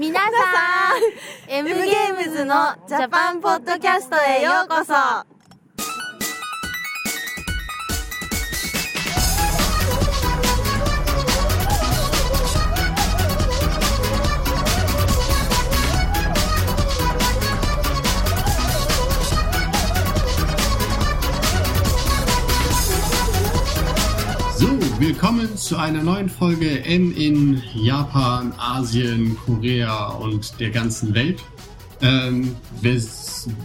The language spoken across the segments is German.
皆さん。M ゲームズのジャパンポッドキャストへようこそ willkommen zu einer neuen Folge M in Japan, Asien, Korea und der ganzen Welt. Ähm,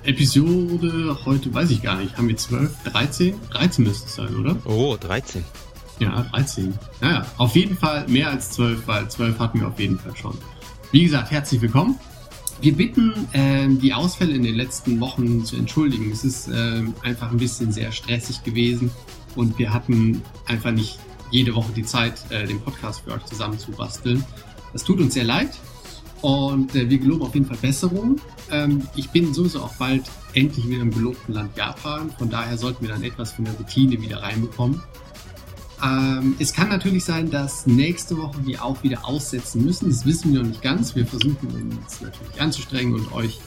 Episode heute weiß ich gar nicht. Haben wir 12, 13? 13 müsste es sein, oder? Oh, 13. Ja, 13. Naja, auf jeden Fall mehr als 12, weil 12 hatten wir auf jeden Fall schon. Wie gesagt, herzlich willkommen. Wir bitten, ähm, die Ausfälle in den letzten Wochen zu entschuldigen. Es ist ähm, einfach ein bisschen sehr stressig gewesen und wir hatten einfach nicht jede Woche die Zeit, äh, den Podcast für euch zusammenzubasteln. Das tut uns sehr leid und äh, wir geloben auf jeden Fall Besserung. Ähm, ich bin sowieso auch bald endlich wieder im gelobten Land Japan. Von daher sollten wir dann etwas von der Routine wieder reinbekommen. Ähm, es kann natürlich sein, dass nächste Woche wir auch wieder aussetzen müssen. Das wissen wir noch nicht ganz. Wir versuchen uns natürlich anzustrengen und euch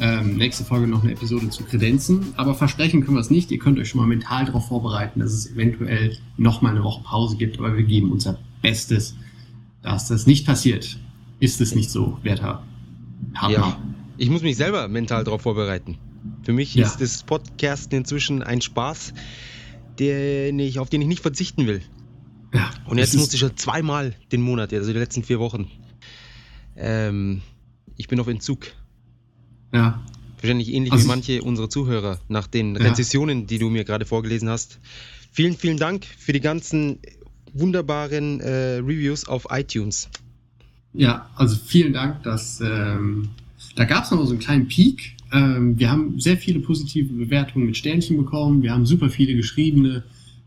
ähm, nächste Folge noch eine Episode zu kredenzen. Aber versprechen können wir es nicht. Ihr könnt euch schon mal mental darauf vorbereiten, dass es eventuell noch mal eine Woche Pause gibt. Aber wir geben unser Bestes, dass das nicht passiert. Ist es nicht so, werter Partner? Ja. Ich muss mich selber mental darauf vorbereiten. Für mich Ja. ist das Podcasten inzwischen ein Spaß, den ich, auf den ich nicht verzichten will. Ja, Und jetzt musste ich schon zweimal den Monat, also die letzten vier Wochen. Ähm, ich bin auf Entzug. Ja, Wahrscheinlich ähnlich Also wie manche unserer Zuhörer nach den Ja. Rezessionen, die du mir gerade vorgelesen hast. Vielen, vielen Dank für die ganzen wunderbaren äh, Reviews auf iTunes. Ja, also vielen Dank. Dass, ähm, da gab es noch so einen kleinen Peak. Ähm, wir haben sehr viele positive Bewertungen mit Sternchen bekommen. Wir haben super viele geschriebene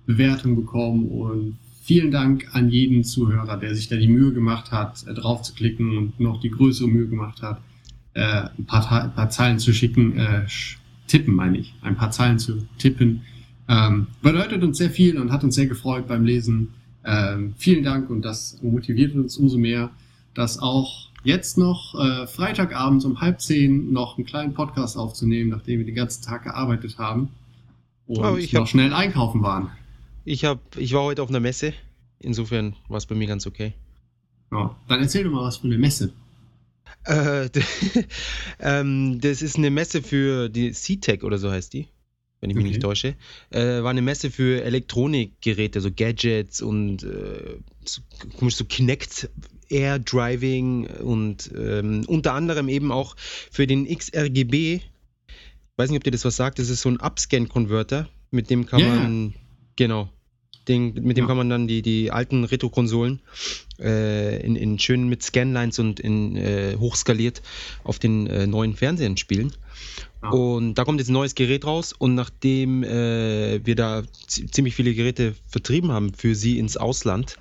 Bewertungen bekommen. Und vielen Dank an jeden Zuhörer, der sich da die Mühe gemacht hat, äh, drauf zu klicken und noch die größere Mühe gemacht hat, äh, ein, paar, ein paar Zeilen zu schicken. Äh, tippen, meine ich. Ein paar Zeilen zu tippen. Ähm, bedeutet uns sehr viel und hat uns sehr gefreut beim Lesen. Ähm, vielen Dank und das motiviert uns umso mehr, dass auch jetzt noch äh, Freitagabends um halb zehn noch einen kleinen Podcast aufzunehmen, nachdem wir den ganzen Tag gearbeitet haben und Oh, ich noch hab- schnell einkaufen waren. Ich, hab, ich war heute auf einer Messe. Insofern war es bei mir ganz okay. Ja, dann erzähl doch mal was von der Messe. Äh, ähm, das ist eine Messe für die C-Tech oder so heißt die, wenn ich mich Okay. nicht täusche. Äh, war eine Messe für Elektronikgeräte, so Gadgets und äh, so, komisch so Kinect Air Driving und ähm, unter anderem eben auch für den XRGB. Ich weiß nicht, ob dir das was sagt. Das ist so ein Upscan-Converter, mit dem kann ja. man genau. Den, mit dem Ja. kann man dann die, die alten Retro-Konsolen äh, in, in schön mit Scanlines und in äh, hochskaliert auf den äh, neuen Fernsehern spielen. Ja. Und da kommt jetzt ein neues Gerät raus und nachdem äh, wir da zi- ziemlich viele Geräte vertrieben haben für sie ins Ausland,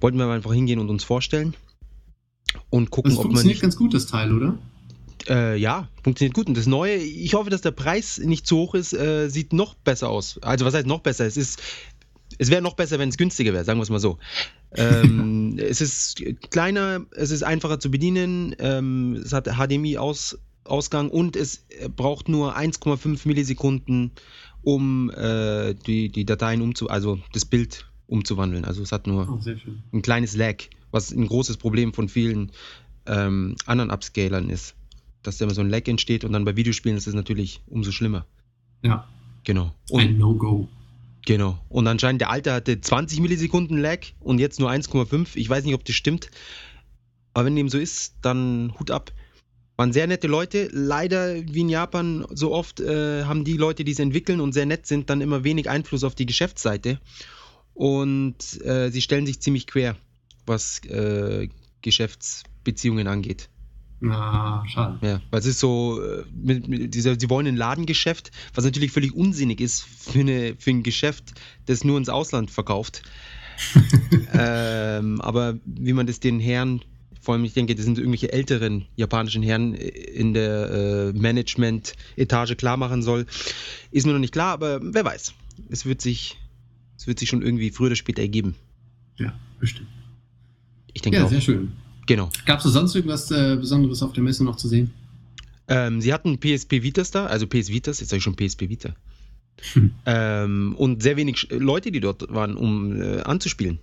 wollten wir einfach hingehen und uns vorstellen und gucken, Das ob man funktioniert nicht ganz gut, das Teil, oder? äh, ja, funktioniert gut. Und das Neue, ich hoffe, dass der Preis nicht zu hoch ist, äh, sieht noch besser aus. Also was heißt noch besser? Es ist, es wäre noch besser, wenn es günstiger wäre, sagen wir es mal so. Ähm, es ist kleiner, es ist einfacher zu bedienen, ähm, es hat HDMI-Aus, Ausgang und es braucht nur 1,5 Millisekunden, um äh, die, die Dateien umzu, also das Bild umzuwandeln. Also es hat nur Oh, ein kleines Lag, was ein großes Problem von vielen ähm, anderen Upscalern ist. Dass da immer so ein Lag entsteht und dann bei Videospielen ist es natürlich umso schlimmer. Ja, Genau. ein Und, No-Go. Genau. Und anscheinend der alte hatte 20 Millisekunden Lag und jetzt nur 1,5. Ich weiß nicht, ob das stimmt. Aber wenn dem so ist, dann Hut ab. Waren sehr nette Leute. Leider, wie in Japan so oft, äh, haben die Leute, die es entwickeln und sehr nett sind, dann immer wenig Einfluss auf die Geschäftsseite. Und äh, sie stellen sich ziemlich quer, was äh, Geschäftsbeziehungen angeht. Na, schade. Ja, weil es ist so, äh, mit, mit dieser, sie wollen ein Ladengeschäft, was natürlich völlig unsinnig ist für, eine, für ein Geschäft, das nur ins Ausland verkauft. ähm, aber wie man das den Herren, vor allem ich denke, das sind irgendwelche älteren japanischen Herren in der äh, Management-Etage klar machen soll, ist mir noch nicht klar, aber wer weiß. Es wird sich, es wird sich schon irgendwie früher oder später ergeben. Ja, bestimmt. Ich denke Ja, auch. sehr schön. Genau. Gab es sonst irgendwas äh, Besonderes auf der Messe noch zu sehen? Ähm, sie hatten PSP Vitas da, also PS Vitas, jetzt sage ich schon PSP Vita. Hm. Ähm, und sehr wenig Leute, die dort waren, um äh, anzuspielen.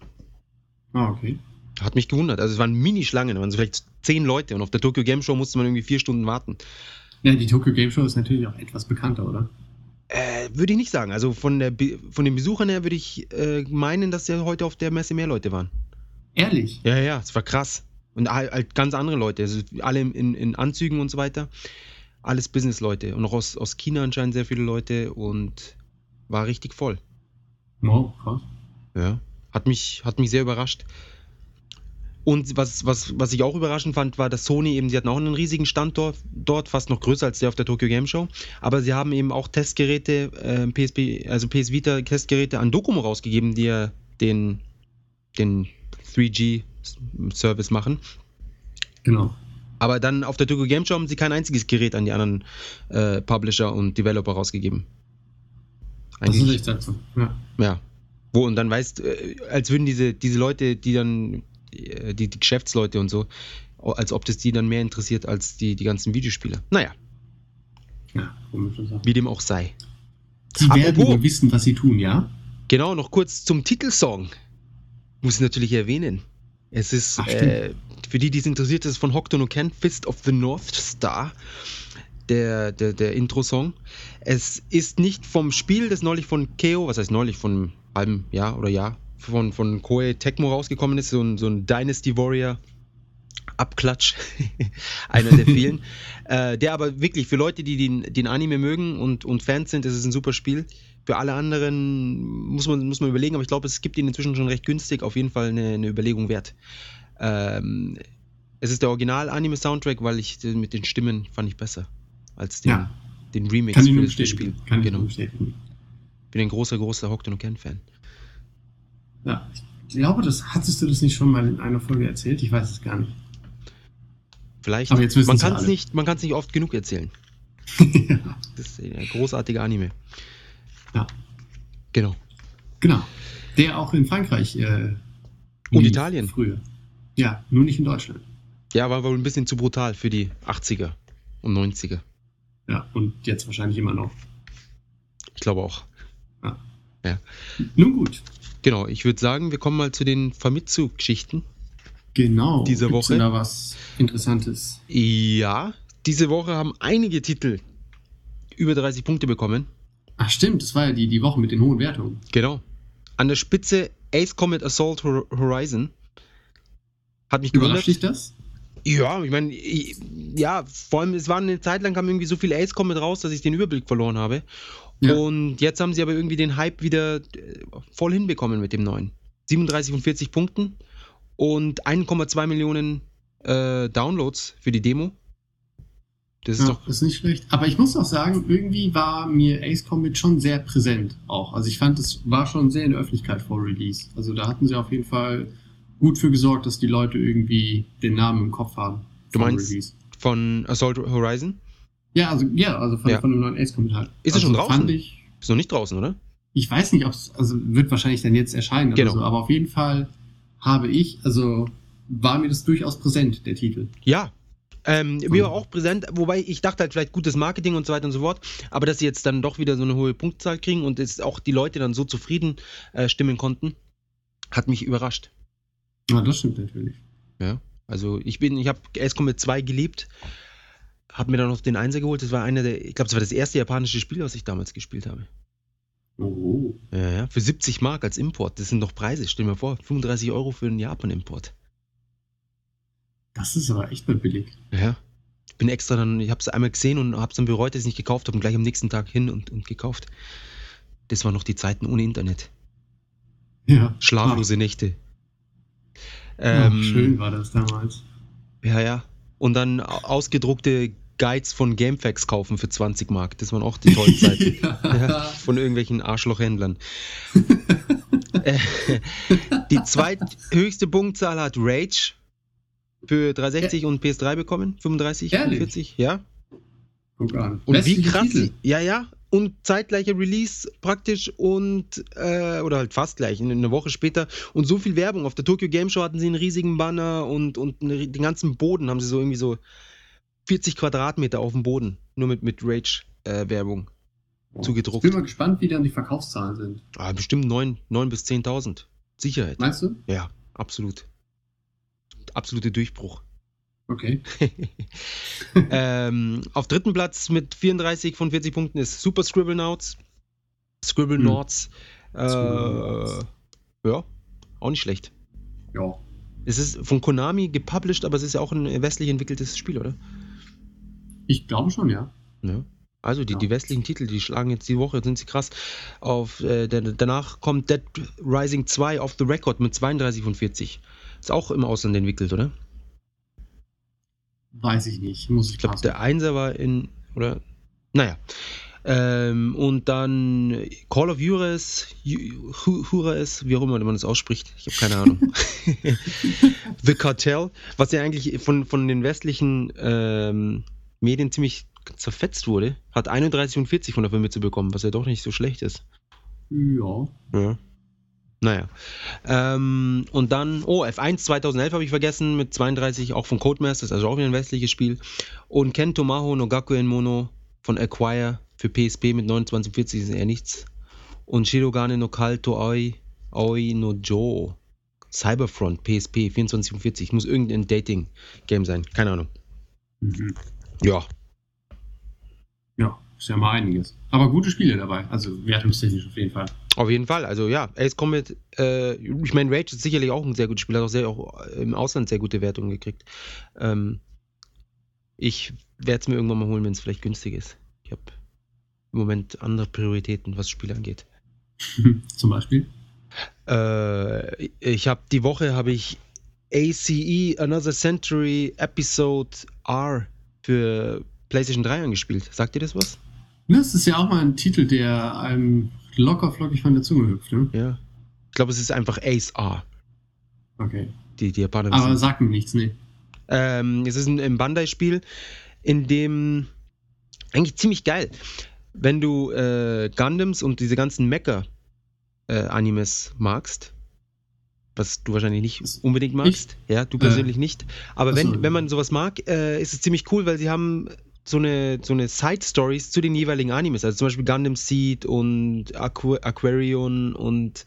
Ah, okay. Hat mich gewundert. Also es waren Mini-Schlangen, da waren so vielleicht zehn Leute und auf der Tokyo Game Show musste man irgendwie vier Stunden warten. Ja, die Tokyo Game Show ist natürlich auch etwas bekannter, oder? Äh, würde ich nicht sagen. Also von, der Be von den Besuchern her würde ich äh, meinen, dass ja heute auf der Messe mehr Leute waren. Ehrlich? Ja, ja, es war krass. Und halt, ganz andere Leute, also alle in, in Anzügen und so weiter. Alles Business-Leute. Und auch aus, aus China anscheinend sehr viele Leute und war richtig voll. Wow, krass. Ja. Hat mich, hat mich sehr überrascht. Und was, was, was ich auch überraschend fand, war, dass Sony eben, sie hatten auch einen riesigen Stand dort, fast noch größer als der auf der Tokyo Game Show. Aber sie haben eben auch Testgeräte, äh, PSP, also PS Vita Testgeräte an Docomo rausgegeben, die ja den, den 3G-Service machen. Genau. Aber dann auf der Tokyo Game Show haben sie kein einziges Gerät an die anderen äh, Publisher und Developer rausgegeben. Das ist Eigentlich, echt seltsam. Ja. ja. Wo und dann weißt, äh, als würden diese, diese Leute, die dann, äh, die, die Geschäftsleute und so, als ob das die dann mehr interessiert als die, die ganzen Videospieler. Naja, ja, komische Sache. wie dem auch sei. Sie werden wohl wissen, was sie tun, ja? Genau, noch kurz zum Titelsong. Muss ich natürlich erwähnen. Es ist, Ach, äh, für die, die es interessiert, ist von Hokuto no Ken, Fist of the North Star, der, der, der Intro-Song. Es ist nicht vom Spiel, das neulich von Keo, was heißt neulich, von einem halben Jahr oder Jahr, von, von Koei Tecmo rausgekommen ist, so ein, so ein Dynasty Warrior Abklatsch, einer der vielen, äh, der aber wirklich für Leute, die den, den Anime mögen und, und Fans sind, das ist ein super Spiel. Für alle anderen muss man, muss man überlegen, aber ich glaube, es gibt ihn inzwischen schon recht günstig, auf jeden Fall eine, eine Überlegung wert. Ähm, es ist der Original-Anime-Soundtrack, weil ich den- mit den Stimmen fand ich besser als den, Ja. den Remix Kann ich für das Spiel. bestätigen. Kann ich genau. bestätigen. bin ein großer, großer Hokuto no Ken-Fan. Ja. Ich glaube, das hattest du das nicht schon mal in einer Folge erzählt? Ich weiß es gar nicht. Vielleicht, Aber jetzt wissen man kann es nicht, man kann's nicht oft genug erzählen. Das ist ein großartiger Anime. Ja. Genau. Genau. Der auch in Frankreich äh, Und Italien. Früher. Ja, nur nicht in Deutschland. Ja, war wohl ein bisschen zu brutal für die 80er und 90er. Ja, und jetzt wahrscheinlich immer noch. Ich glaube auch. Nun gut. Genau, ich würde sagen, wir kommen mal zu den Famitsu-Geschichten. Genau. Diese Woche? da was Interessantes? Ja, diese Woche haben einige Titel über 30 Punkte bekommen. Ach stimmt, das war ja die, die Woche mit den hohen Wertungen. Genau. An der Spitze Ace Combat Assault Hor- Horizon. Hat mich Überrascht gewundert. dich das? Ja, ich meine, ja, vor allem, es war eine Zeit lang kam irgendwie so viel Ace Combat raus, dass ich den Überblick verloren habe. Ja. Und jetzt haben sie aber irgendwie den Hype wieder äh, voll hinbekommen mit dem neuen. 37 von 40 Punkten und 1,2 Millionen äh, Downloads für die Demo. Das ist ja, doch. ist nicht schlecht. Aber ich muss auch sagen, irgendwie war mir Ace Combat schon sehr präsent auch. Also ich fand, es war schon sehr in der Öffentlichkeit vor Release. Also da hatten sie auf jeden Fall gut für gesorgt, dass die Leute irgendwie den Namen im Kopf haben. Du meinst- Release. Von Assault Horizon. Ja, also ja, also von, Ja. von dem neuen Ace Combat halt. Ist er also schon draußen? Fand ich, Ist noch nicht draußen, oder? ich weiß nicht, ob es, also wird wahrscheinlich dann jetzt erscheinen Genau. so, aber auf jeden Fall habe ich, also war mir das durchaus präsent, der Titel. Ja. Ähm, mir war auch präsent, wobei ich dachte halt vielleicht gutes Marketing und so weiter und so fort, aber dass sie jetzt dann doch wieder so eine hohe Punktzahl kriegen und es auch die Leute dann so zufrieden äh, stimmen konnten, hat mich überrascht. Ja, das stimmt natürlich. Ja. Also ich bin, ich habe Combat 2 geliebt, habe mir dann noch den Einser geholt. Das war einer der, ich glaube, das war das erste japanische Spiel, was ich damals gespielt habe. Oh. Ja, ja. Für 70 Mark als Import. Das sind doch Preise, stell dir mal vor. 35 Euro für einen Japan-Import. Das ist aber echt mal billig. Ja. Ich bin extra dann, ich habe es einmal gesehen und habe es dann bereut, dass ich nicht gekauft habe und gleich am nächsten Tag hin und, und gekauft. Das waren noch die Zeiten ohne Internet. Ja. Schlaflose Nächte. Ach, Ähm, schön war das damals. Ja, ja. Und dann au- ausgedruckte Guides von Gamefax kaufen für 20 Mark. Das waren auch die tollen Zeiten. ja, von irgendwelchen Arschlochhändlern. Äh, die zweithöchste Punktzahl hat Rage für 360 und PS3 bekommen. 35, Ehrlich? 40, ja. Guck an. Und wie Westliche krass, Titel. ja, ja, und zeitgleicher Release praktisch und äh, oder halt fast gleich, eine Woche später und so viel Werbung. Auf der Tokyo Game Show hatten sie einen riesigen Banner und, und eine, den ganzen Boden haben sie so irgendwie so 40 Quadratmeter auf dem Boden, nur mit, mit Rage-Werbung äh, zugedruckt. Ich bin mal gespannt, wie dann die Verkaufszahlen sind. Ah, bestimmt 9, 9 bis 10.000. Sicherheit. Meinst du? Ja, absolut. Absolute Durchbruch. Okay. ähm, auf dritten Platz mit 34 von 40 Punkten ist Super Scribble Nauts. Scribble Hm. Nauts. Äh, Scribblenauts. ja, auch nicht schlecht. Ja. Es ist von Konami gepublished, aber es ist ja auch ein westlich entwickeltes Spiel, oder? Ich glaube schon, ja. Ja. Also die, Ja. die westlichen Titel, die schlagen jetzt die Woche, sind sie krass. Auf, äh, danach kommt Dead Rising 2 auf the Record mit 32 von 40. Ist auch im Ausland entwickelt, oder? Weiß ich nicht. Muss ich Ich glaube, der Einser war in, oder? Naja. Ähm, und dann Call of Juarez, Ju- Ju- Juarez, wie auch immer man das ausspricht, ich habe keine Ahnung. The Cartel, was ja eigentlich von, von den westlichen ähm, Medien ziemlich zerfetzt wurde, hat 31 und 40 von der Filme zu bekommen, was ja doch nicht so schlecht ist. Ja. Ja. Naja. Ähm, und dann, oh, F1 2011 habe ich vergessen, mit 32 auch von Codemasters, also auch wieder ein westliches Spiel. Und Ken Tomaho no Gakuen Mono von Acquire für PSP mit 2940 ist eher nichts. Und Shirogane no Kalto Aoi, Aoi no Jo. Cyberfront, PSP, 2440. Muss irgendein Dating-Game sein. Keine Ahnung. Mhm. Ja. Ja, ist ja mal einiges. Aber gute Spiele dabei. Also wertungstechnisch auf jeden Fall. Auf jeden Fall, also ja, Ace Combat, äh, ich meine, Rage ist sicherlich auch ein sehr gutes Spiel, hat auch, sehr, auch im Ausland sehr gute Wertungen gekriegt. Ähm, ich werde es mir irgendwann mal holen, wenn es vielleicht günstig ist. Ich habe im Moment andere Prioritäten, was Spiele angeht. Zum Beispiel. Äh, ich habe die Woche habe ich ACE Another Century Episode R für PlayStation 3 angespielt. Sagt ihr das was? Das ist ja auch mal ein Titel, der einem locker flockig von der Zunge hüpft, ne? Ja. Ich glaube, es ist einfach Ace R. Okay. Die, die Japaner Aber sagt mir nichts, ne? Ähm, es ist ein, ein Bandai-Spiel, in dem eigentlich ziemlich geil, wenn du äh, Gundams und diese ganzen Mecha-Animes magst, was du wahrscheinlich nicht unbedingt magst, ja, du persönlich nicht, aber wenn, so. wenn man sowas mag, äh, ist es ziemlich cool, weil sie haben so eine, so eine Side-Stories zu den jeweiligen Animes, also zum Beispiel Gundam Seed und Aqu Aquarion und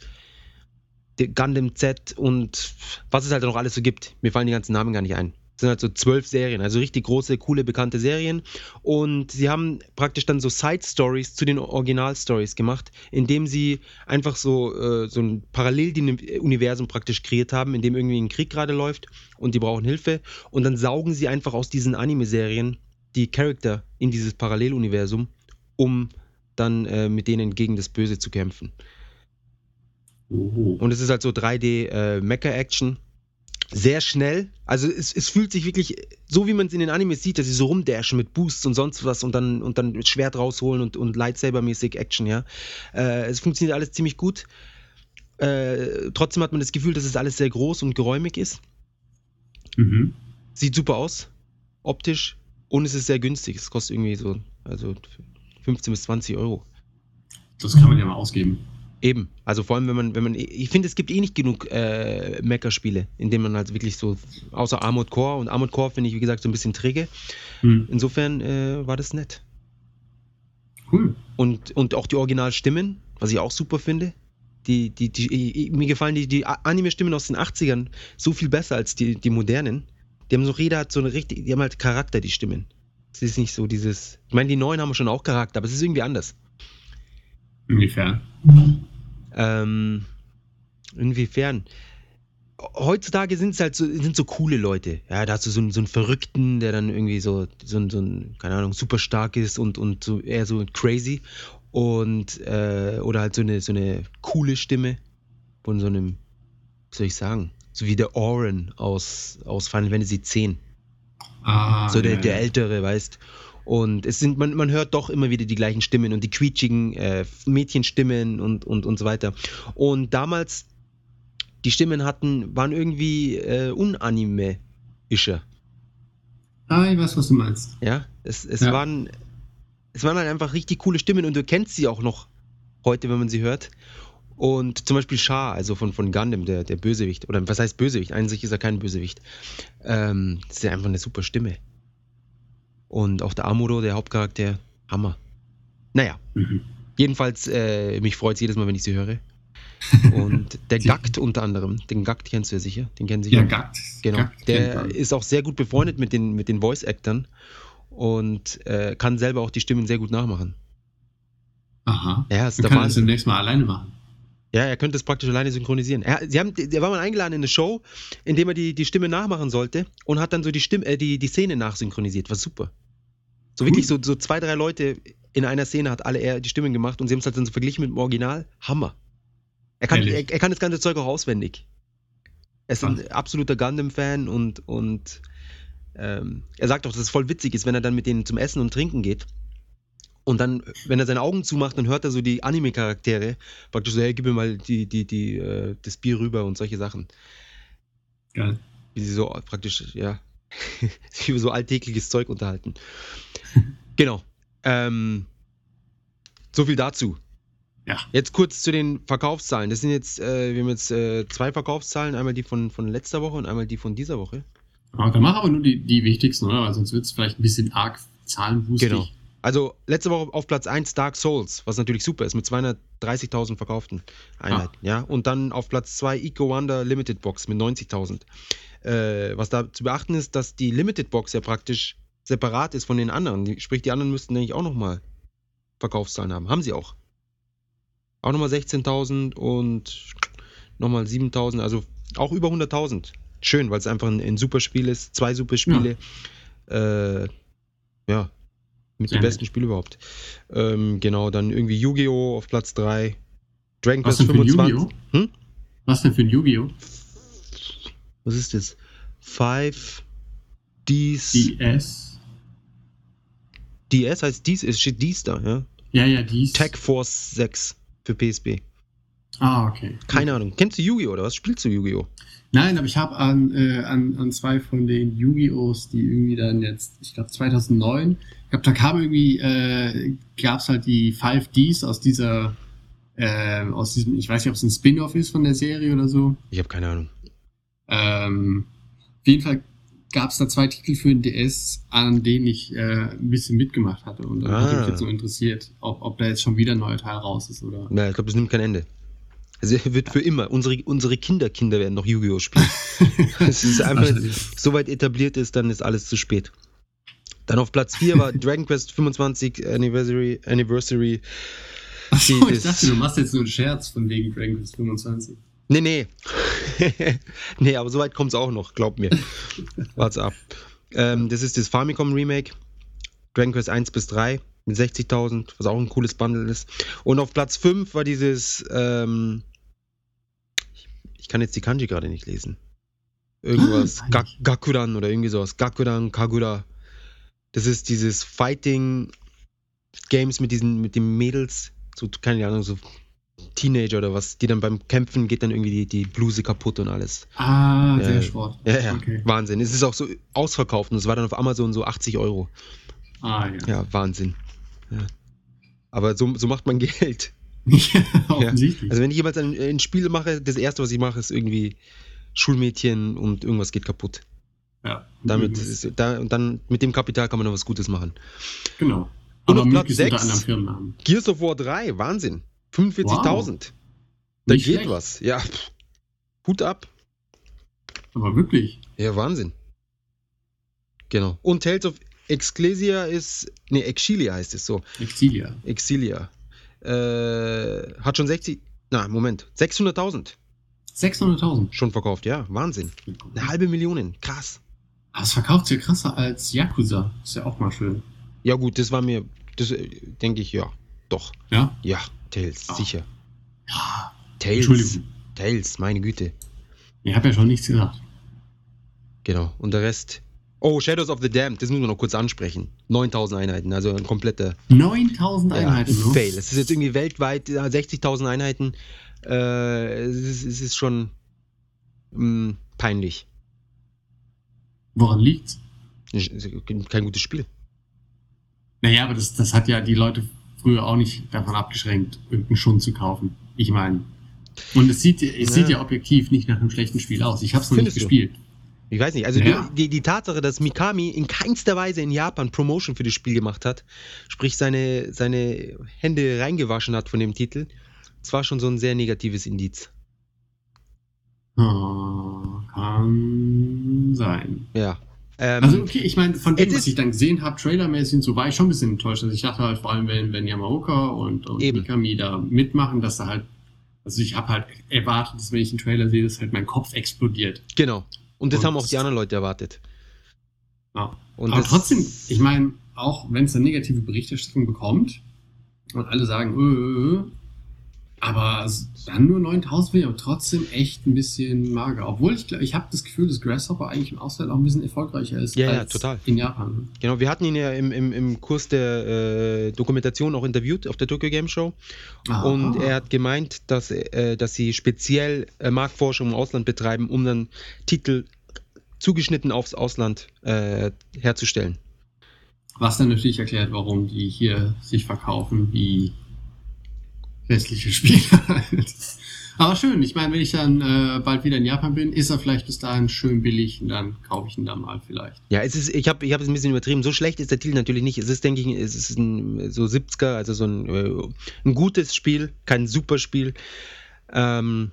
Gundam Z und was es halt noch alles so gibt. Mir fallen die ganzen Namen gar nicht ein. Es sind halt so zwölf Serien, also richtig große, coole, bekannte Serien. Und sie haben praktisch dann so Side-Stories zu den Original-Stories gemacht, indem sie einfach so, äh, so ein Paralleluniversum praktisch kreiert haben, in dem irgendwie ein Krieg gerade läuft und die brauchen Hilfe. Und dann saugen sie einfach aus diesen Anime-Serien die Charakter in dieses Paralleluniversum, um dann äh, mit denen gegen das Böse zu kämpfen. Oho. Und es ist halt so 3D äh. Sehr schnell. Also es, es fühlt sich wirklich so, wie man es in den Animes sieht, dass sie so rumdashen mit Boosts und sonst was und dann, und dann Schwert rausholen und, und Lightsaber-mäßig Action, ja. Äh, es funktioniert alles ziemlich gut. Äh, trotzdem hat man das Gefühl, dass es alles sehr groß und geräumig ist. Mhm. Sieht super aus, optisch. Und es ist sehr günstig. Es kostet irgendwie so, also 15 bis 20 Euro. Das kann man ja mal ausgeben. Eben, also vor allem, wenn man, wenn man, ich finde, es gibt eh nicht genug äh, Mecha-Spiele, in denen man halt wirklich so, außer Armored Core und Armored Core finde ich, wie gesagt, so ein bisschen träge. Hm. Insofern äh, war das nett. Cool. Und, und auch die Originalstimmen, was ich auch super finde. Die, die, die, mir gefallen die, die Anime-Stimmen aus den 80ern so viel besser als die, die modernen. Die haben so, jeder hat so eine richtig, die haben halt Charakter, die Stimmen. Es ist nicht so dieses, ich meine, die neuen haben schon auch Charakter, aber es ist irgendwie anders. Inwiefern? Ähm, inwiefern? Heutzutage sind es halt so, sind so coole Leute. Ja, da hast du so einen, so einen Verrückten, der dann irgendwie so, so, ein- so ein, keine Ahnung, super stark ist und, und so eher so crazy. Und, äh, oder halt so eine, so eine coole Stimme von so einem, wie soll ich sagen, so wie der Oren aus, aus Final Fantasy X. Ah, So der, ja, der. Ältere, weißt Und es sind, man, man hört doch immer wieder die gleichen Stimmen und die quietschigen äh, Mädchenstimmen und, und, und so weiter. Und damals, die Stimmen hatten, waren irgendwie äh, unanime-ischer. Ah, ich weiß, was du meinst. Ja, es, es Ja. waren es waren halt einfach richtig coole Stimmen und du kennst sie auch noch heute, wenn man sie hört. Und zum Beispiel Shah, also von, von Gundam, der, der Bösewicht, oder was heißt Bösewicht? Eigentlich ist er kein Bösewicht. Ähm, das ist ja einfach eine super Stimme. Und auch der Amuro, der Hauptcharakter, Hammer. Naja, Mhm. jedenfalls, äh, mich freut es jedes Mal, wenn ich sie höre. Und der Gakt unter anderem, den Gakt kennst du ja sicher, den kennen Sie Ja, Gakt. Genau. Gakt kennt der ist auch sehr gut befreundet mit den, mit den Voice-Actern und äh, kann selber auch die Stimmen sehr gut nachmachen. Aha. Ja, ist Dann der kann er das Wahnsinn. demnächst mal alleine machen. Ja, er könnte es praktisch alleine synchronisieren. Er, sie haben, der war mal eingeladen in eine Show, in dem er die, die Stimme nachmachen sollte und hat dann so die, Stimme, äh, die, die Szene nachsynchronisiert. War super. So wirklich so, so zwei, drei Leute in einer Szene hat alle er die Stimmen gemacht und sie haben es halt dann so verglichen mit dem Original. Hammer. Er kann, er, er kann das ganze Zeug auch auswendig. Er ist ein Krass. absoluter Gundam-Fan und, und ähm, er sagt auch, dass es voll witzig ist, wenn er dann mit denen zum Essen und Trinken geht. Und dann, wenn er seine Augen zumacht, dann hört er so die Anime-Charaktere praktisch so, hey, gib mir mal die, die, die, äh, das Bier rüber und solche Sachen. Geil. Wie sie so praktisch, ja, sich über so alltägliches Zeug unterhalten. genau. Ähm, so viel dazu. Ja. Jetzt kurz zu den Verkaufszahlen. Das sind jetzt, äh, wir haben jetzt äh, zwei Verkaufszahlen, einmal die von, von letzter Woche und einmal die von dieser Woche. Aber dann mach aber nur die, die wichtigsten, oder? Weil sonst wird es vielleicht ein bisschen arg zahlenwustig. Genau. Also letzte Woche auf Platz 1 Dark Souls, was natürlich super ist, mit 230.000 verkauften Einheiten. Ja. Und dann auf Platz 2 Eco Wonder Limited Box mit 90.000. Äh, was da zu beachten ist, dass die Limited Box ja praktisch separat ist von den anderen. Sprich, die anderen müssten eigentlich auch nochmal Verkaufszahlen haben. Haben sie auch. Auch nochmal 16.000 und nochmal 7.000, also auch über 100.000. Schön, weil es einfach ein, ein super Spiel ist. Zwei super Spiele. Äh, ja, mit Sehr den besten Spielen überhaupt. Ähm, genau, dann irgendwie Yu-Gi-Oh! auf Platz 3. Dragon Quest denn für ein 25. Yu-Gi-Oh? Hm? Was denn für ein Yu-Gi-Oh? Was ist das? 5 Ds. DS? DS heißt dies, es steht dies da, ja. Ja, ja, dies. Tech Force 6 für PSP. Ah, okay. Keine Ahnung. Kennst du Yu-Gi-Oh! oder was spielst du Yu-Gi-Oh? Nein, aber ich habe an, äh, an, an zwei von den Yu-Gi-Ohs, die irgendwie dann jetzt, ich glaube 2009, ich glaube, da kam irgendwie, äh, gab es halt die 5Ds aus dieser, äh, aus diesem, ich weiß nicht, ob es ein Spin-off ist von der Serie oder so. Ich habe keine Ahnung. Ähm, auf jeden Fall gab es da zwei Titel für den DS, an denen ich äh, ein bisschen mitgemacht hatte. Und dann hat Ah. mich jetzt so interessiert, ob, ob da jetzt schon wieder ein neuer Teil raus ist oder. Na, ich glaube, das nimmt kein Ende. Also er wird für immer. Unsere, unsere Kinderkinder werden noch Yu-Gi-Oh! spielen. Es ist einfach, wenn es so weit etabliert ist, dann ist alles zu spät. Dann auf Platz 4 war Dragon Quest 25 Anniversary. Anniversary. Achso, ich dachte, du machst jetzt nur einen Scherz von wegen Dragon Quest 25. Nee, nee. nee, aber so weit kommt es auch noch, glaub mir. Wart's ab. Ähm, das ist das Famicom Remake. Dragon Quest 1 bis 3 mit 60.000, was auch ein cooles Bundle ist. Und auf Platz 5 war dieses, ähm, ich, kann jetzt die Kanji gerade nicht lesen. Irgendwas, Ah, Ga. Gakuran oder irgendwie sowas. Gakuran, Kagura. Das ist dieses Fighting Games mit diesen, mit den Mädels, so, keine Ahnung, so Teenager oder was, die dann beim Kämpfen geht dann irgendwie die, die Bluse kaputt und alles. Ah, Ja, sehr. Sport. Ja, ja, Okay. Wahnsinn. Es ist auch so ausverkauft und es war dann auf Amazon so 80 Euro. Ah, ja. Ja, Wahnsinn. Ja. Aber so, so macht man Geld. Ja, offensichtlich. Also wenn ich jemals ein, ein Spiel mache, das erste, was ich mache, ist irgendwie Schulmädchen und irgendwas geht kaputt. ja. Damit ist, da, und dann mit dem Kapital kann man dann was Gutes machen. Genau. Und Aber auf Platz möglichst unter sechs? anderem Firmennamen. Gears of War 3, Wahnsinn. 45.000. Da Nicht geht schlecht. was. Ja, pff. Hut ab. Aber wirklich. Ja, Wahnsinn. Genau. Und Tales of Ecclesia ist, nee, Exilia heißt es so. Exilia. Exilia. Äh, hat schon 60, na, Moment, 600.000 600.000. schon verkauft, ja, Wahnsinn. Eine halbe Million, krass. Aber es verkauft sich krasser als Yakuza. Ist ja auch mal schön. Ja gut, das war mir, das äh, denke ich, ja, doch. Ja? Ja, Tales, Ah. sicher. Ja. Tales, Entschuldigung. Tales, meine Güte. Ich habe ja schon nichts gesagt. Genau, und der Rest. Oh, Shadows of the Damned, das müssen wir noch kurz ansprechen. 9000 Einheiten, also ein kompletter 9000 ja, Einheiten. ne? Fail. Es ist jetzt irgendwie weltweit ja, 60.000 Einheiten. Äh, es, ist, es ist schon mh, peinlich. Woran liegt's? Kein gutes Spiel. Naja, aber das, das hat ja die Leute früher auch nicht davon abgeschränkt, irgendeinen Schund zu kaufen. Ich meine. Und es sieht, es Ja. sieht ja objektiv nicht nach einem schlechten Spiel aus. Ich habe es noch nicht Findest du? Ich weiß nicht, also Ja. die, die Tatsache, dass Mikami in keinster Weise in Japan Promotion für das Spiel gemacht hat, sprich seine, seine Hände reingewaschen hat von dem Titel, das war schon so ein sehr negatives Indiz. Oh, kann sein. Ja. Ähm, Also okay, ich meine, von dem, was ich dann gesehen habe, trailermäßig und so, war ich schon ein bisschen enttäuscht. Also ich dachte halt vor allem, wenn, wenn Yamaoka und, und Eben. Mikami da mitmachen, dass da halt, also ich habe halt erwartet, dass wenn ich einen Trailer sehe, dass halt mein Kopf explodiert. genau. Und das Und- haben auch die anderen Leute erwartet. Ja. Und Aber trotzdem, ich meine, auch wenn es eine negative Berichterstattung bekommt und alle sagen, äh, äh, äh, aber dann nur 9000 wäre trotzdem echt ein bisschen mager. Obwohl ich glaube, ich habe das Gefühl, dass Grasshopper eigentlich im Ausland auch ein bisschen erfolgreicher ist Ja, ja, als total. in Japan. Genau, wir hatten ihn ja im, im, im Kurs der äh, Dokumentation auch interviewt auf der Tokyo Game Show. Aha. Und er hat gemeint, dass, äh, dass sie speziell äh, Marktforschung im Ausland betreiben, um dann Titel zugeschnitten aufs Ausland äh, herzustellen. Was dann natürlich erklärt, warum die hier sich verkaufen wie restliche Spieler. Aber schön, ich meine, wenn ich dann äh, bald wieder in Japan bin, ist er vielleicht bis dahin schön billig und dann kaufe ich ihn dann mal vielleicht. Ja, es ist, ich habe ich hab es ein bisschen übertrieben. So schlecht ist der Titel natürlich nicht. Es ist, denke ich, es ist ein so 70er, also so ein, äh, ein gutes Spiel, kein super Spiel. Ähm,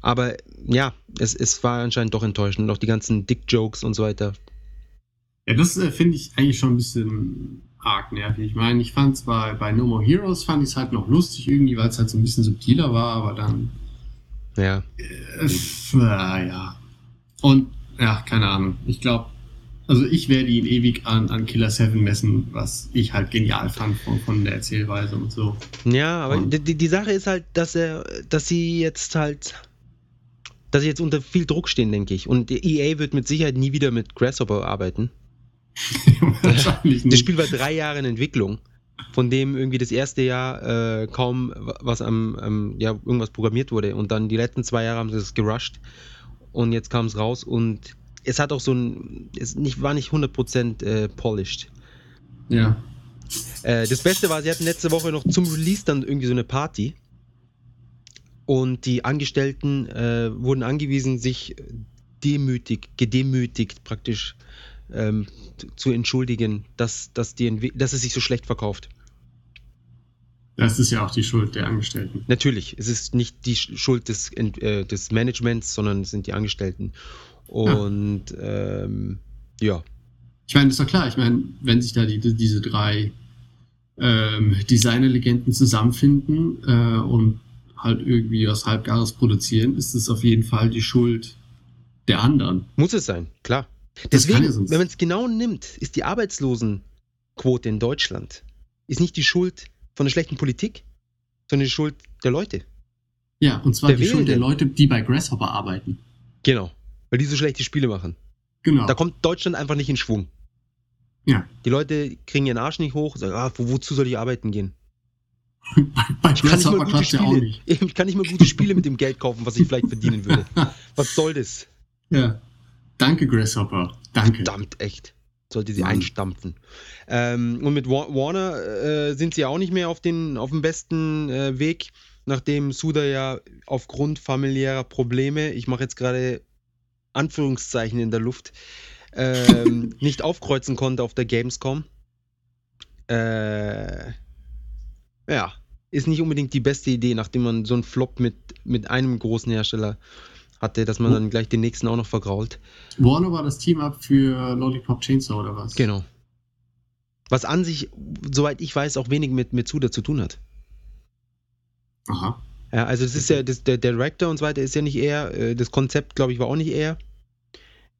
aber ja, es, es war anscheinend doch enttäuschend. Und auch die ganzen Dick-Jokes und so weiter. Ja, das äh, finde ich eigentlich schon ein bisschen arg nervig. Ich meine, ich fand es bei, No More Heroes fand ich es halt noch lustig irgendwie, weil es halt so ein bisschen subtiler war, aber dann Ja. äh, f- äh, ja. Und ja, keine Ahnung. Ich glaube, also ich werde ihn ewig an, an Killer 7 messen, was ich halt genial fand von, von der Erzählweise und so. Ja, aber Und- die, die- Sache ist halt, dass er, dass sie jetzt halt, dass sie jetzt unter viel Druck stehen, denke ich. Und EA wird mit Sicherheit nie wieder mit Grasshopper arbeiten. Wahrscheinlich Das nicht. Spiel war drei Jahre in Entwicklung, von dem irgendwie das erste Jahr äh, kaum wa- was am, am, ja, irgendwas programmiert wurde. Und dann die letzten zwei Jahre haben sie es gerusht. Und jetzt kam es raus und es hat auch so ein, es nicht, war nicht 100% äh, polished. Ja. Äh, das Beste war, sie hatten letzte Woche noch zum Release dann irgendwie so eine Party. Und die Angestellten äh, wurden angewiesen, sich demütig, gedemütigt praktisch ähm, zu- entschuldigen, dass, dass, die, dass es sich so schlecht verkauft. Das ist ja auch die Schuld der Angestellten. Natürlich, es ist nicht die Sch- Schuld des, äh, des Managements, sondern es sind die Angestellten. Und ähm, ja, Ich meine, ist doch klar, ich meine, wenn sich da die, diese drei ähm, Designerlegenden zusammenfinden äh, und halt irgendwie was Halbgares produzieren, ist es auf jeden Fall die Schuld der anderen. muss es sein, klar. Deswegen, wenn man es genau nimmt, ist die Arbeitslosenquote in Deutschland ist nicht die Schuld von der schlechten Politik, sondern die Schuld der Leute. Ja, und zwar Der die Schuld der Wählende. Leute, die bei Grasshopper arbeiten. Genau. Weil die so schlechte Spiele machen. Genau. Da kommt Deutschland einfach nicht in Schwung. ja. Die Leute kriegen ihren Arsch nicht hoch, sagen, ah, wo, wozu soll ich arbeiten gehen? bei, bei Ich kann, nicht mal gute Spiele, nicht. ich kann nicht mal gute Spiele mit dem Geld kaufen, was ich vielleicht verdienen würde. Was soll das? Ja. Danke, Grasshopper. Danke. Verdammt, echt. Sollte sie Mann. einstampfen. Ähm, und mit Wa- Warner äh, sind sie auch nicht mehr auf, den, auf dem besten äh, Weg, nachdem Suda ja aufgrund familiärer Probleme, ich mache jetzt gerade Anführungszeichen in der Luft, ähm, nicht aufkreuzen konnte auf der Gamescom. Äh, ja, ist nicht unbedingt die beste Idee, nachdem man so einen Flop mit, mit einem großen Hersteller hatte, dass man dann gleich den nächsten auch noch vergrault. Warner war das Team-Up für Lollipop Chainsaw oder was? Genau. Was an sich, soweit ich weiß, auch wenig mit, mit Suda zu tun hat. Aha. Ja, also das ist ja, das, der Director und so weiter ist ja nicht er, äh, das Konzept, glaube ich, war auch nicht er.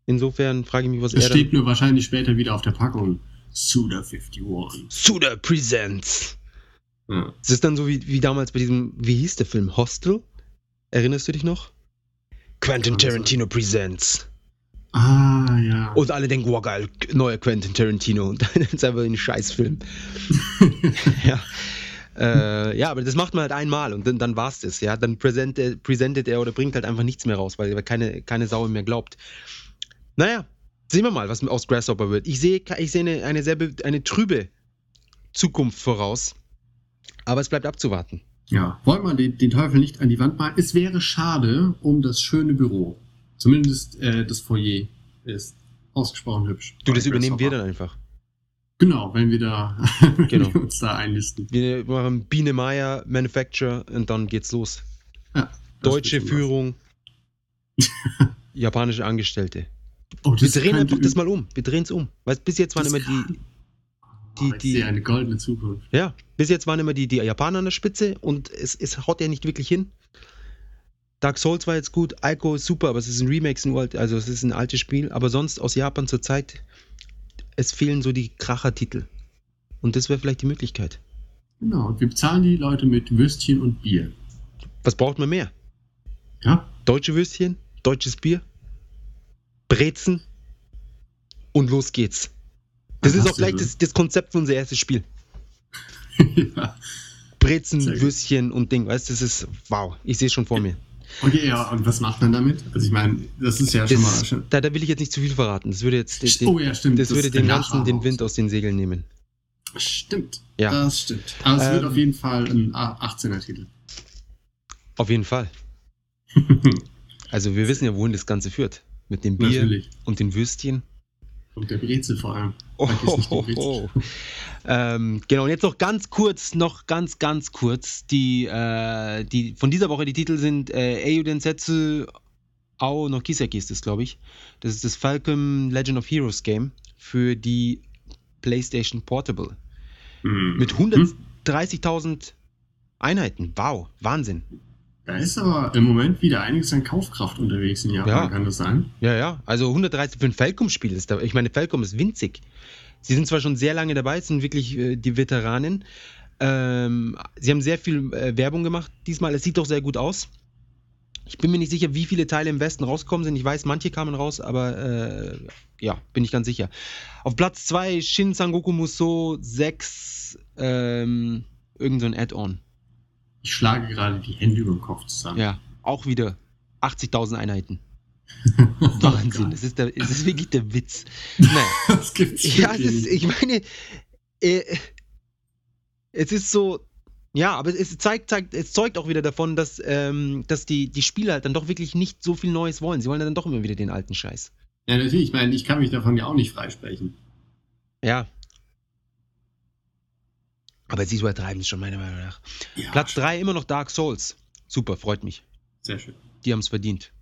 Insofern frage ich mich, was Es er steht nur wahrscheinlich später wieder auf der Packung. Suda 51. Suda Presents. Ja. Es ist dann so wie, wie damals bei diesem, wie hieß der Film? Hostel? Erinnerst du dich noch? Quentin. Tarantino Presents. Ah, ja. Und alle denken, wow, geil, neuer Quentin Tarantino. Und dann ist einfach ein Scheißfilm. ja. Äh, ja, aber das macht man halt einmal und dann, dann war's das, ja. Dann präsentiert, er oder bringt halt einfach nichts mehr raus, weil keine, keine Sau mehr glaubt. Naja, sehen wir mal, was aus Grasshopper wird. Ich sehe, ich sehe eine, eine sehr eine trübe Zukunft voraus. Aber es bleibt abzuwarten. Ja, wollen wir den, den Teufel nicht an die Wand malen? Es wäre schade um das schöne Büro. Zumindest äh, das Foyer ist ausgesprochen hübsch. Du, das übernehmen wir dann einfach. Genau, wenn wir da wenn Genau. wir uns da einlisten. Wir machen Biene Meier Manufacture und dann geht's los. Ja, Deutsche. Führung, japanische Angestellte. Oh, Wir das drehen einfach das mal um. Wir drehen es um. Weißt, bis jetzt waren immer die, die, ich die- eine goldene Zukunft. ja, bis jetzt waren immer die, die Japaner an der Spitze und es, es haut ja nicht wirklich hin. Dark Souls war jetzt gut, Ico ist super, aber es ist ein Remake, ein urt- also es ist ein altes Spiel, aber sonst aus Japan zurzeit, es fehlen so die Kracher-Titel. Und das wäre vielleicht die Möglichkeit. Genau, und wir bezahlen die Leute mit Würstchen und Bier. Was braucht man mehr? Ja, Deutsche Würstchen, deutsches Bier, Brezen und los geht's. Das ist auch gleich das, das Konzept für unser erstes Spiel. ja. Brezen. Würstchen und Ding, weißt du, das ist wow, ich sehe es schon vor mir. Okay, ja, und was macht man damit? Also ich meine, das ist ja schon mal Das, schon. da, da will ich jetzt nicht zu viel verraten. Das würde jetzt den, Oh ja, stimmt. das würde den danach ganzen den. Wind aus den Segeln nehmen. Stimmt. Ja. Das stimmt. Aber es wird Ähm, auf jeden Fall ein A- 18er-Titel. Auf jeden Fall. Also wir wissen ja, wohin das Ganze führt. Mit dem Bier Natürlich. und den Würstchen. Und der Brezel vor allem. Oh, oh, oh. ähm, genau, und jetzt noch ganz kurz, noch ganz, ganz kurz. Die, äh, die von dieser Woche, die Titel sind äh, Densetsu Ao no Kiseki ist das, glaube ich. Das ist das Falcon Legend of Heroes Game für die PlayStation Portable. Hm. Mit Hm. 130.000 Einheiten. Wow, Wahnsinn. Da ist aber im Moment wieder einiges an Kaufkraft unterwegs in Japan, Ja. kann das sein? Ja, ja. Also 130 für ein Falcom-Spiel ist da. Ich meine, Falcom ist winzig. Sie sind zwar schon sehr lange dabei, sind wirklich äh, die Veteranen. Ähm, sie haben sehr viel äh, Werbung gemacht diesmal. Es sieht doch sehr gut aus. Ich bin mir nicht sicher, wie viele Teile im Westen rausgekommen sind. Ich weiß, manche kamen raus, aber äh, ja, bin ich ganz sicher. Auf Platz 2 Shin Sangoku Musou 6, ähm, irgend so Add-on. Ich schlage gerade die Hände über den Kopf zusammen. Ja, auch wieder 80.000 Einheiten. Oh Wahnsinn, Gott. das ist, der, das ist wirklich der Witz. Naja. Das gibt's Ja, ist, ich meine, äh, es ist so, ja, aber es zeigt, zeigt, es zeugt auch wieder davon, dass, ähm, dass die, die Spieler halt dann doch wirklich nicht so viel Neues wollen. Sie wollen dann doch immer wieder den alten Scheiß. Ja, natürlich. Ich meine, ich kann mich davon ja auch nicht freisprechen. Ja. Aber sie übertreiben es schon, meiner Meinung nach. Ja, Platz 3 immer noch Dark Souls. Super, freut mich. Sehr schön. Die haben es verdient.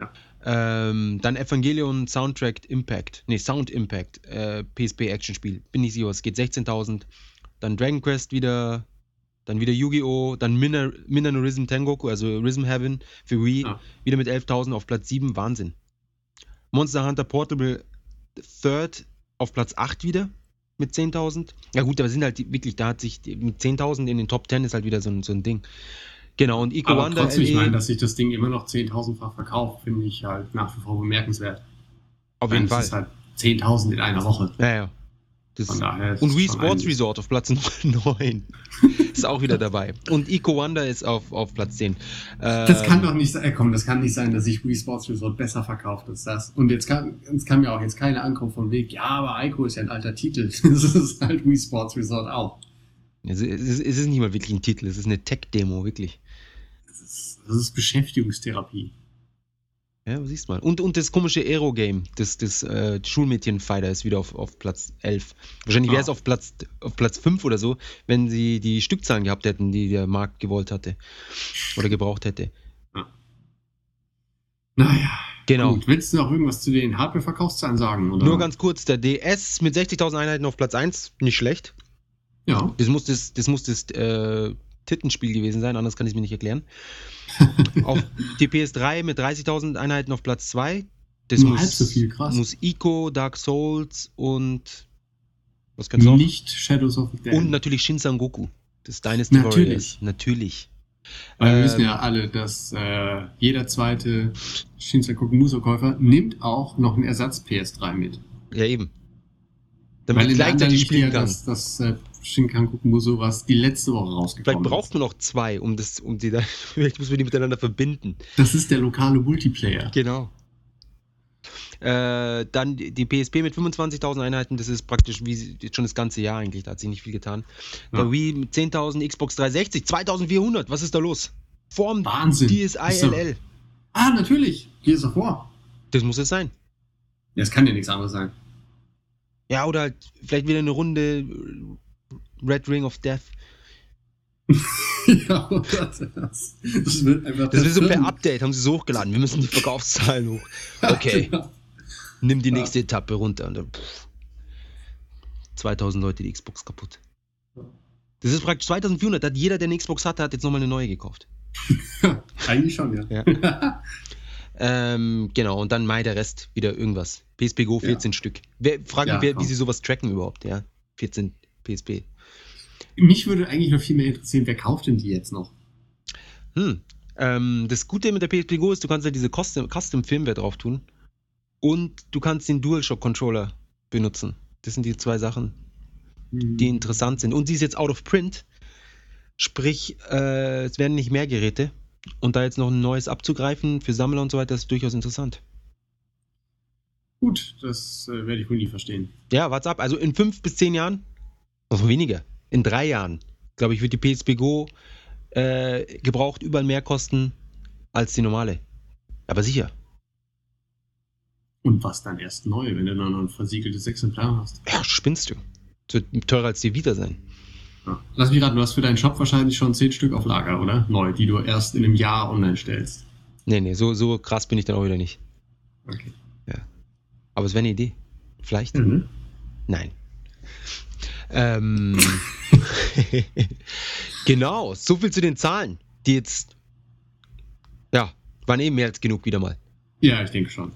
Ja. Ähm, dann Evangelion Soundtrack Impact. Nee, Sound Impact. Äh, PSP Action Spiel. Bin nicht sicher, es geht 16.000. Dann Dragon Quest wieder. Dann wieder Yu-Gi-Oh! Dann Minna no Rhythm Tengoku, also Rhythm Heaven für Wii. Ja. Wieder mit 11.000 auf Platz 7. Wahnsinn. Monster Hunter Portable Third auf Platz 8 wieder mit 10.000. Ja gut, aber sind halt wirklich, da hat sich mit 10.000 in den Top 10 ist halt wieder so ein, so ein Ding. Genau, und Eco Wonder trotzdem, ich LE meine, dass sich das Ding immer noch 10.000-fach verkauft, finde ich halt nach wie vor bemerkenswert. auf Ich meine, jeden Fall. Das ist halt 10.000 in einer Woche. Ja, ja. Und Wii Sports. Resort auf Platz 9. ist auch wieder dabei. Und Eco Wonder ist auf, auf Platz 10. Das Ähm, kann doch nicht sein, komm, das kann nicht sein, dass sich Wii Sports Resort besser verkauft als das. Und jetzt kann, es kann mir auch jetzt keine Ankunft von Weg, ja, aber Ico ist ja ein alter Titel. Das ist halt Wii Sports Resort auch. Es ist, es ist nicht mal wirklich ein Titel, es ist eine Tech-Demo, wirklich. Das ist, das ist Beschäftigungstherapie. Ja, du siehst mal. Und, und das komische Aero-Game, das, das äh, Schulmädchen-Fighter ist wieder auf, auf Platz 11. Wahrscheinlich wäre es Ah. auf, Platz, auf Platz 5 oder so, wenn sie die Stückzahlen gehabt hätten, die der Markt gewollt hatte. Oder gebraucht hätte. Naja. Genau. Gut, willst du noch irgendwas zu den Hardware-Verkaufszahlen sagen? Oder? Nur ganz kurz, der DS mit 60.000 Einheiten auf Platz 1, nicht schlecht. Ja. Das muss das, das, muss das äh, Tittenspiel gewesen sein, anders kann ich es mir nicht erklären. auf die PS3 mit 30.000 Einheiten auf Platz 2. Das Nur muss, halb so viel, krass. muss Ico, Dark Souls und was kannst du noch? Nicht Shadows of the Dead. Und natürlich Shin Sangoku. Das Dynasty Natürlich. Warriors. Natürlich. Weil wir Ähm, wissen ja alle, dass äh, jeder zweite Shinsaku Muso-Käufer nimmt auch noch einen Ersatz PS3 mit. Ja, eben. Weil Damit anderen gleichzeitig spielen kann. das, das äh, Shinkanku Muso, was die letzte Woche Vielleicht rausgekommen braucht ist. man noch zwei, um das, um die da, vielleicht muss man die miteinander verbinden. Das ist der lokale Multiplayer. Genau. Äh, dann die PSP mit 25.000 Einheiten, das ist praktisch wie schon das ganze Jahr eigentlich, da hat sich nicht viel getan. Ja. Der Wii mit 10.000, Xbox 360, 2.400, was ist da los? Form Wahnsinn. DSi-LL, Ah, natürlich. Hier ist er vor. das muss es sein. Ja, es kann ja nichts anderes sein. Ja, oder halt vielleicht wieder eine Runde Red Ring of Death. ja, oder das, das wird einfach. Das ist so per Update, haben sie so hochgeladen. Wir müssen die Verkaufszahlen hoch. Okay, Genau. nimm die Ja. nächste Etappe runter. Und dann, pff, 2000 Leute die Xbox kaputt. Das ist praktisch 2400. Hat jeder, der eine Xbox hatte, hat jetzt nochmal eine neue gekauft. Eigentlich schon, ja. Ja. Ähm, genau, und dann Mai der Rest wieder irgendwas. PSP Go 14 Stück. Wer, fragt Ja, wer, wie sie sowas tracken überhaupt, ja? 14 PSP. Mich würde eigentlich noch viel mehr interessieren, wer kauft denn die jetzt noch? Hm. Ähm, das Gute mit der PSP Go ist, du kannst ja diese Custom, Custom Firmware drauf tun und du kannst den DualShock Controller benutzen. Das sind die zwei Sachen, die interessant sind. Und sie ist jetzt out of print, sprich, äh, es werden nicht mehr Geräte. Und da jetzt noch ein neues abzugreifen für Sammler und so weiter, ist durchaus interessant. Gut, das äh, werde ich wohl nie verstehen. Ja, what's up? Also in fünf bis zehn Jahren, noch weniger, in drei Jahren, glaube ich, wird die PSP Go äh, gebraucht überall mehr kosten als die normale. Aber sicher. Und was dann erst neu, wenn du dann noch ein versiegeltes Exemplar hast? Ja, spinnst du. Das wird teurer als die Vita sein. Ja. Lass mich raten, du hast für deinen Shop wahrscheinlich schon zehn Stück auf Lager, oder? Neu, die du erst in einem Jahr online stellst. Nee, nee, so, so krass bin ich dann auch wieder nicht. Okay. Aber es wäre eine Idee. Vielleicht? Mhm. Nein. Ähm, genau, so viel zu den Zahlen, die jetzt, ja, waren eben mehr als genug wieder mal. Ja, ich denke schon.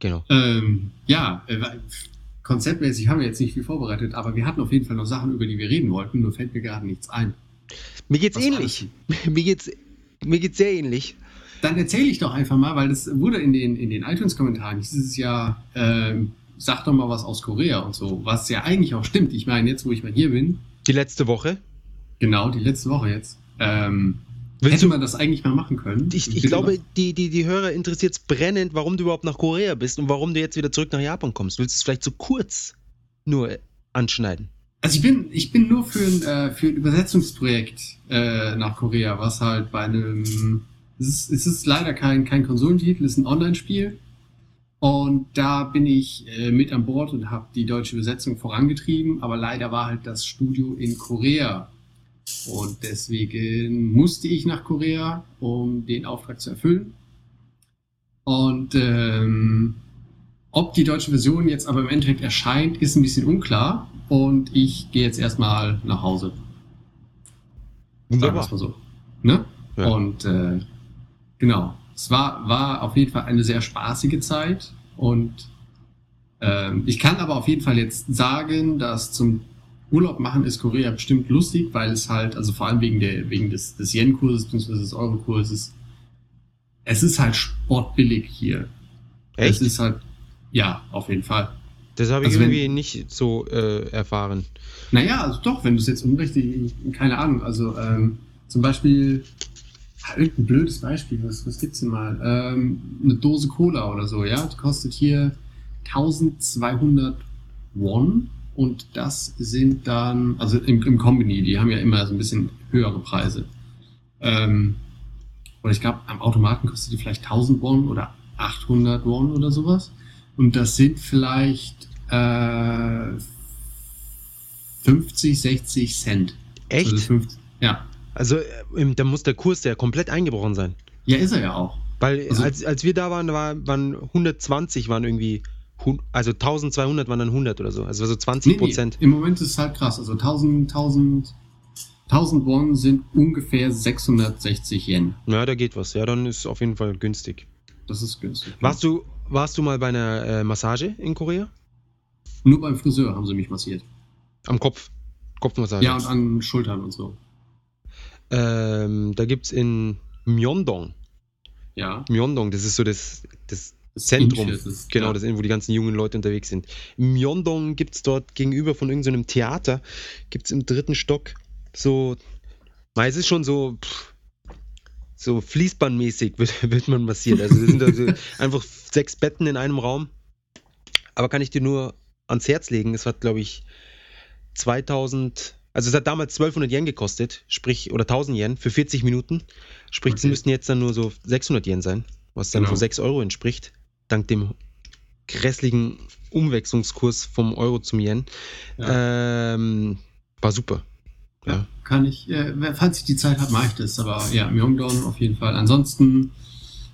Genau. Ähm, ja, äh, konzeptmäßig haben wir jetzt nicht viel vorbereitet, aber wir hatten auf jeden Fall noch Sachen, über die wir reden wollten, nur fällt mir gerade nichts ein. Mir geht's Was ähnlich. Mir geht's, mir geht's sehr ähnlich. Dann erzähle ich doch einfach mal, weil das wurde in den, in den iTunes-Kommentaren dieses Jahr, ähm, sag doch mal was aus Korea und so, was ja eigentlich auch stimmt. Ich meine, jetzt wo ich mal hier bin, Die letzte Woche. genau, die letzte Woche jetzt, ähm, Willst hätte du, man das eigentlich mal machen können. ich ich glaube, die, die, die Hörer interessiert es brennend, warum du überhaupt nach Korea bist und warum du jetzt wieder zurück nach Japan kommst. Willst du es vielleicht so kurz nur anschneiden? Also ich bin, ich bin nur für ein, äh, für ein Übersetzungsprojekt äh, nach Korea, was halt bei einem, es ist, es ist leider kein, kein Konsolentitel, es ist ein Online-Spiel. Und da bin ich äh, mit an Bord und habe die deutsche Übersetzung vorangetrieben, aber leider war halt das Studio in Korea. Und deswegen musste ich nach Korea, um den Auftrag zu erfüllen. Und ähm, ob die deutsche Version jetzt aber im Endeffekt erscheint, ist ein bisschen unklar. Und ich gehe jetzt erstmal nach Hause. Sagen wir Wunderbar. es mal so. Ne? Ja. Und äh, genau. Es war, war auf jeden Fall eine sehr spaßige Zeit. Und ähm, ich kann aber auf jeden Fall jetzt sagen, dass zum Urlaub machen ist Korea bestimmt lustig, weil es halt, also vor allem wegen, der, wegen des, des Yen-Kurses bzw. des Euro-Kurses, es ist halt sportbillig hier. Echt? Es ist halt, ja, auf jeden Fall. Das habe ich Also wenn- irgendwie nicht so äh, erfahren. Naja, also doch, wenn du es jetzt unrichtig, keine Ahnung, also ähm, zum Beispiel, irgendein blödes Beispiel, was, was gibt's denn mal? Ähm, eine Dose Cola oder so, ja, die kostet hier 1200 Won und das sind dann, also im, im Combini, die haben ja immer so ein bisschen höhere Preise. Ähm, oder ich glaube, am Automaten kostet die vielleicht 1000 Won oder 800 Won oder sowas. Und das sind vielleicht äh, 50, 60 Cent. Echt? Also 50, ja. Also, äh, da muss der Kurs ja komplett eingebrochen sein. Ja, ist er ja auch. Weil Also- als, als wir da waren, war, waren 120 waren irgendwie, also 1200 waren dann 100 oder so. Also so 20 Prozent. Im Moment ist es halt krass. Also 1000, 1000, 1000 Won sind ungefähr 660 Yen. Ja, da geht was. Ja, dann ist auf jeden Fall günstig. Das ist günstig. Warst du, warst du mal bei einer äh, Massage in Korea? Nur beim Friseur haben sie mich massiert. Am Kopf. Kopfmassage. Ja, und an Schultern und so. Ähm, da gibt es in Myeongdong. Ja. Myeongdong, das ist so das, das Das Zentrum. Innenviertel, Genau, ja. das ist, wo die ganzen jungen Leute unterwegs sind. In Myeongdong gibt es dort gegenüber von irgendeinem Theater, gibt es im dritten Stock so, na, es ist schon so pff, so fließbandmäßig wird, wird man massiert. Also, sind also einfach sechs Betten in einem Raum. Aber kann ich dir nur ans Herz legen, es hat, glaube ich, 2000, also es hat damals 1200 Yen gekostet, sprich, oder 1000 Yen für 40 Minuten. Sprich, es Okay. müssten jetzt dann nur so 600 Yen sein, was dann Genau. so 6 Euro entspricht, dank dem grässlichen Umwechslungskurs vom Euro zum Yen. Ähm, war super. Ja, kann ich, äh, falls ich die Zeit habe, mache ich das. Aber ja, Myeongdong auf jeden Fall. Ansonsten,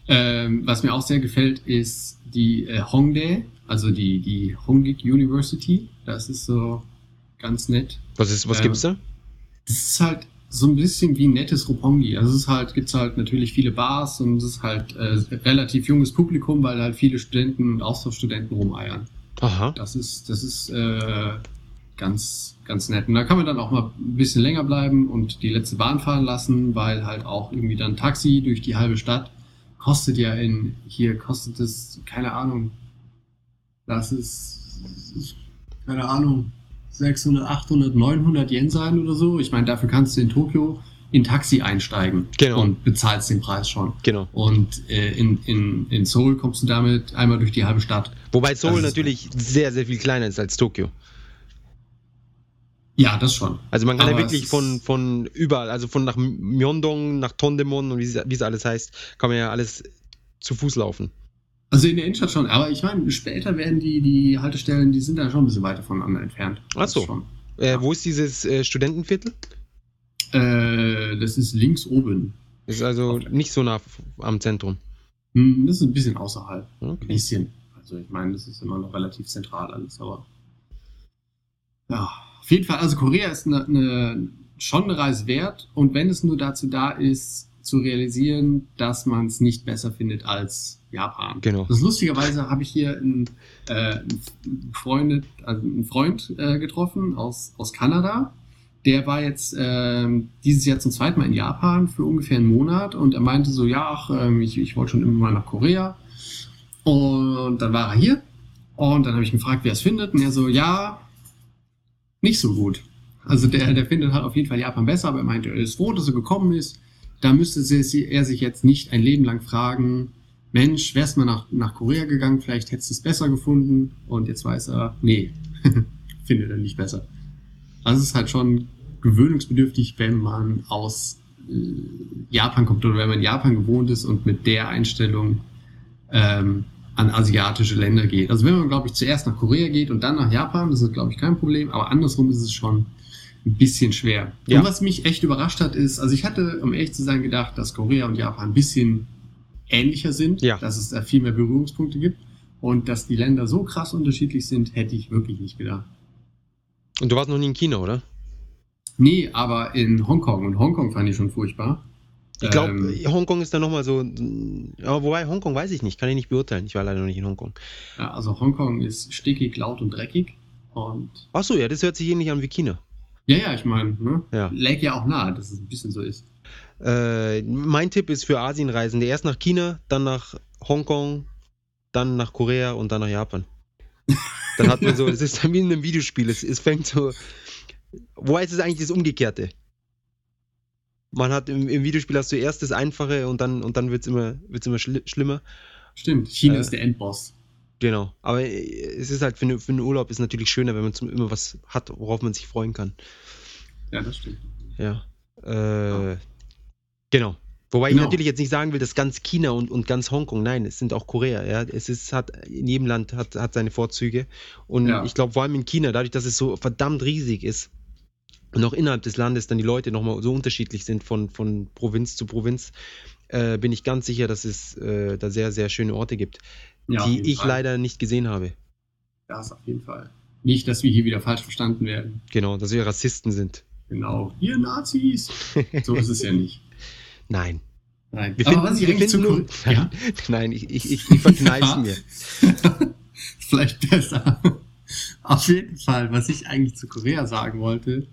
ähm, was mir auch sehr gefällt, ist die äh, Hongdae, also die, die Hongik University. Das ist so ganz nett. Was, ist, was Ähm, gibt's da? Das ist halt so ein bisschen wie ein nettes Roppongi. Also es ist halt, gibt's halt natürlich viele Bars und es ist halt äh, relativ junges Publikum, weil halt viele Studenten und Austauschstudenten rumeiern. Aha. Das ist, das ist äh, ganz, ganz nett. Und da kann man dann auch mal ein bisschen länger bleiben und die letzte Bahn fahren lassen, weil halt auch irgendwie dann Taxi durch die halbe Stadt kostet ja in, hier kostet es, keine Ahnung, das ist, keine Ahnung, 600, 800, 900 Yen sein oder so. Ich meine, dafür kannst du in Tokio in Taxi einsteigen Genau. und bezahlst den Preis schon. Genau. Und äh, in, in, in Seoul kommst du damit einmal durch die halbe Stadt. Wobei Seoul Das natürlich sehr, sehr viel kleiner ist als Tokio. Ja, das schon. Also man kann ja Aber wirklich es ist- von, von überall, also von nach Myeongdong, nach Tondemon und wie es alles heißt, kann man ja alles zu Fuß laufen. Also in der Innenstadt schon, aber ich meine, später werden die, die Haltestellen, die sind da schon ein bisschen weiter voneinander entfernt. Ach Das so. Schon. Äh, wo ist dieses äh, Studentenviertel? Äh, das ist links oben. Ist also nicht so nah am Zentrum. Hm, Das ist ein bisschen außerhalb. Ein Okay. bisschen. Also ich meine, das ist immer noch relativ zentral alles, aber. Ja, auf jeden Fall, also Korea ist eine, eine, schon eine Reise wert und wenn es nur dazu da ist, zu realisieren, dass man es nicht besser findet als Japan. Genau. Das lustigerweise habe ich hier einen, äh, einen, Freund, also einen Freund äh, getroffen aus, aus Kanada. Der war jetzt ähm, dieses Jahr zum zweiten Mal in Japan für ungefähr einen Monat und er meinte so, ja, ach, ähm, ich, ich wollte schon immer mal nach Korea. Und dann war er hier und dann habe ich ihn gefragt, wie er es findet. Und er so, ja, nicht so gut. Also der, der findet halt auf jeden Fall Japan besser, aber er meinte, er ist froh, dass er gekommen ist. Da müsste er sich jetzt nicht ein Leben lang fragen, Mensch, wärst mal nach, nach Korea gegangen, vielleicht hättest du es besser gefunden. Und jetzt weiß er, nee, findet er nicht besser. Also es ist halt schon gewöhnungsbedürftig, wenn man aus äh, Japan kommt oder wenn man Japan gewohnt ist und mit der Einstellung ähm, an asiatische Länder geht. Also wenn man, glaube ich, zuerst nach Korea geht und dann nach Japan, das ist, glaube ich, kein Problem, aber andersrum ist es schon ein bisschen schwer. Ja. Und was mich echt überrascht hat, ist, also ich hatte, um ehrlich zu sein, gedacht, dass Korea und Japan ein bisschen ähnlicher sind, Ja. dass es da viel mehr Berührungspunkte gibt und dass die Länder so krass unterschiedlich sind, hätte ich wirklich nicht gedacht. Und du warst noch nie in China, oder? Nee, aber in Hongkong und Hongkong fand ich schon furchtbar. Ich glaube, Ähm, Hongkong ist da nochmal so. Aber wobei, Hongkong weiß ich nicht, kann ich nicht beurteilen. Ich war leider noch nicht in Hongkong. ja, also Hongkong ist stickig, laut und dreckig und Achso, ja, das hört sich ähnlich an wie China. Ja, ja, ich meine, ne? Ja. Läge ja auch nahe, dass es ein bisschen so ist. Äh, mein Tipp ist für Asienreisende erst nach China, dann nach Hongkong, dann nach Korea und dann nach Japan. Dann hat man so, es ist wie in einem Videospiel, es, es fängt so. Wobei es ist eigentlich das Umgekehrte. Man hat im, im Videospiel hast du erst das Einfache und dann, und dann wird es immer, wird's immer schli schlimmer. Stimmt, China Äh, ist der Endboss. Genau. Aber äh, es ist halt für, eine, für einen Urlaub ist natürlich schöner, wenn man zum, immer was hat, worauf man sich freuen kann. Ja, das stimmt. Ja. Äh, genau. Wobei Genau. ich natürlich jetzt nicht sagen will, dass ganz China und, und ganz Hongkong, nein, es sind auch Korea, ja. Es ist, hat, in jedem Land hat, hat seine Vorzüge. Und Ja. ich glaube, vor allem in China, dadurch, dass es so verdammt riesig ist und auch innerhalb des Landes dann die Leute nochmal so unterschiedlich sind von, von Provinz zu Provinz, äh, bin ich ganz sicher, dass es äh, da sehr, sehr schöne Orte gibt, Ja, die ich Fall. leider nicht gesehen habe. Das auf jeden Fall. Nicht, dass wir hier wieder falsch verstanden werden. Genau, dass wir Rassisten sind. Genau. Ihr Nazis. So ist es ja nicht. Nein. Nein. Wir Aber finden, was ich eigentlich zu nur, ja? Nein, ich, ich, ich, ich verkneife mir. Vielleicht besser. Auf jeden Fall, was ich eigentlich zu Korea sagen wollte.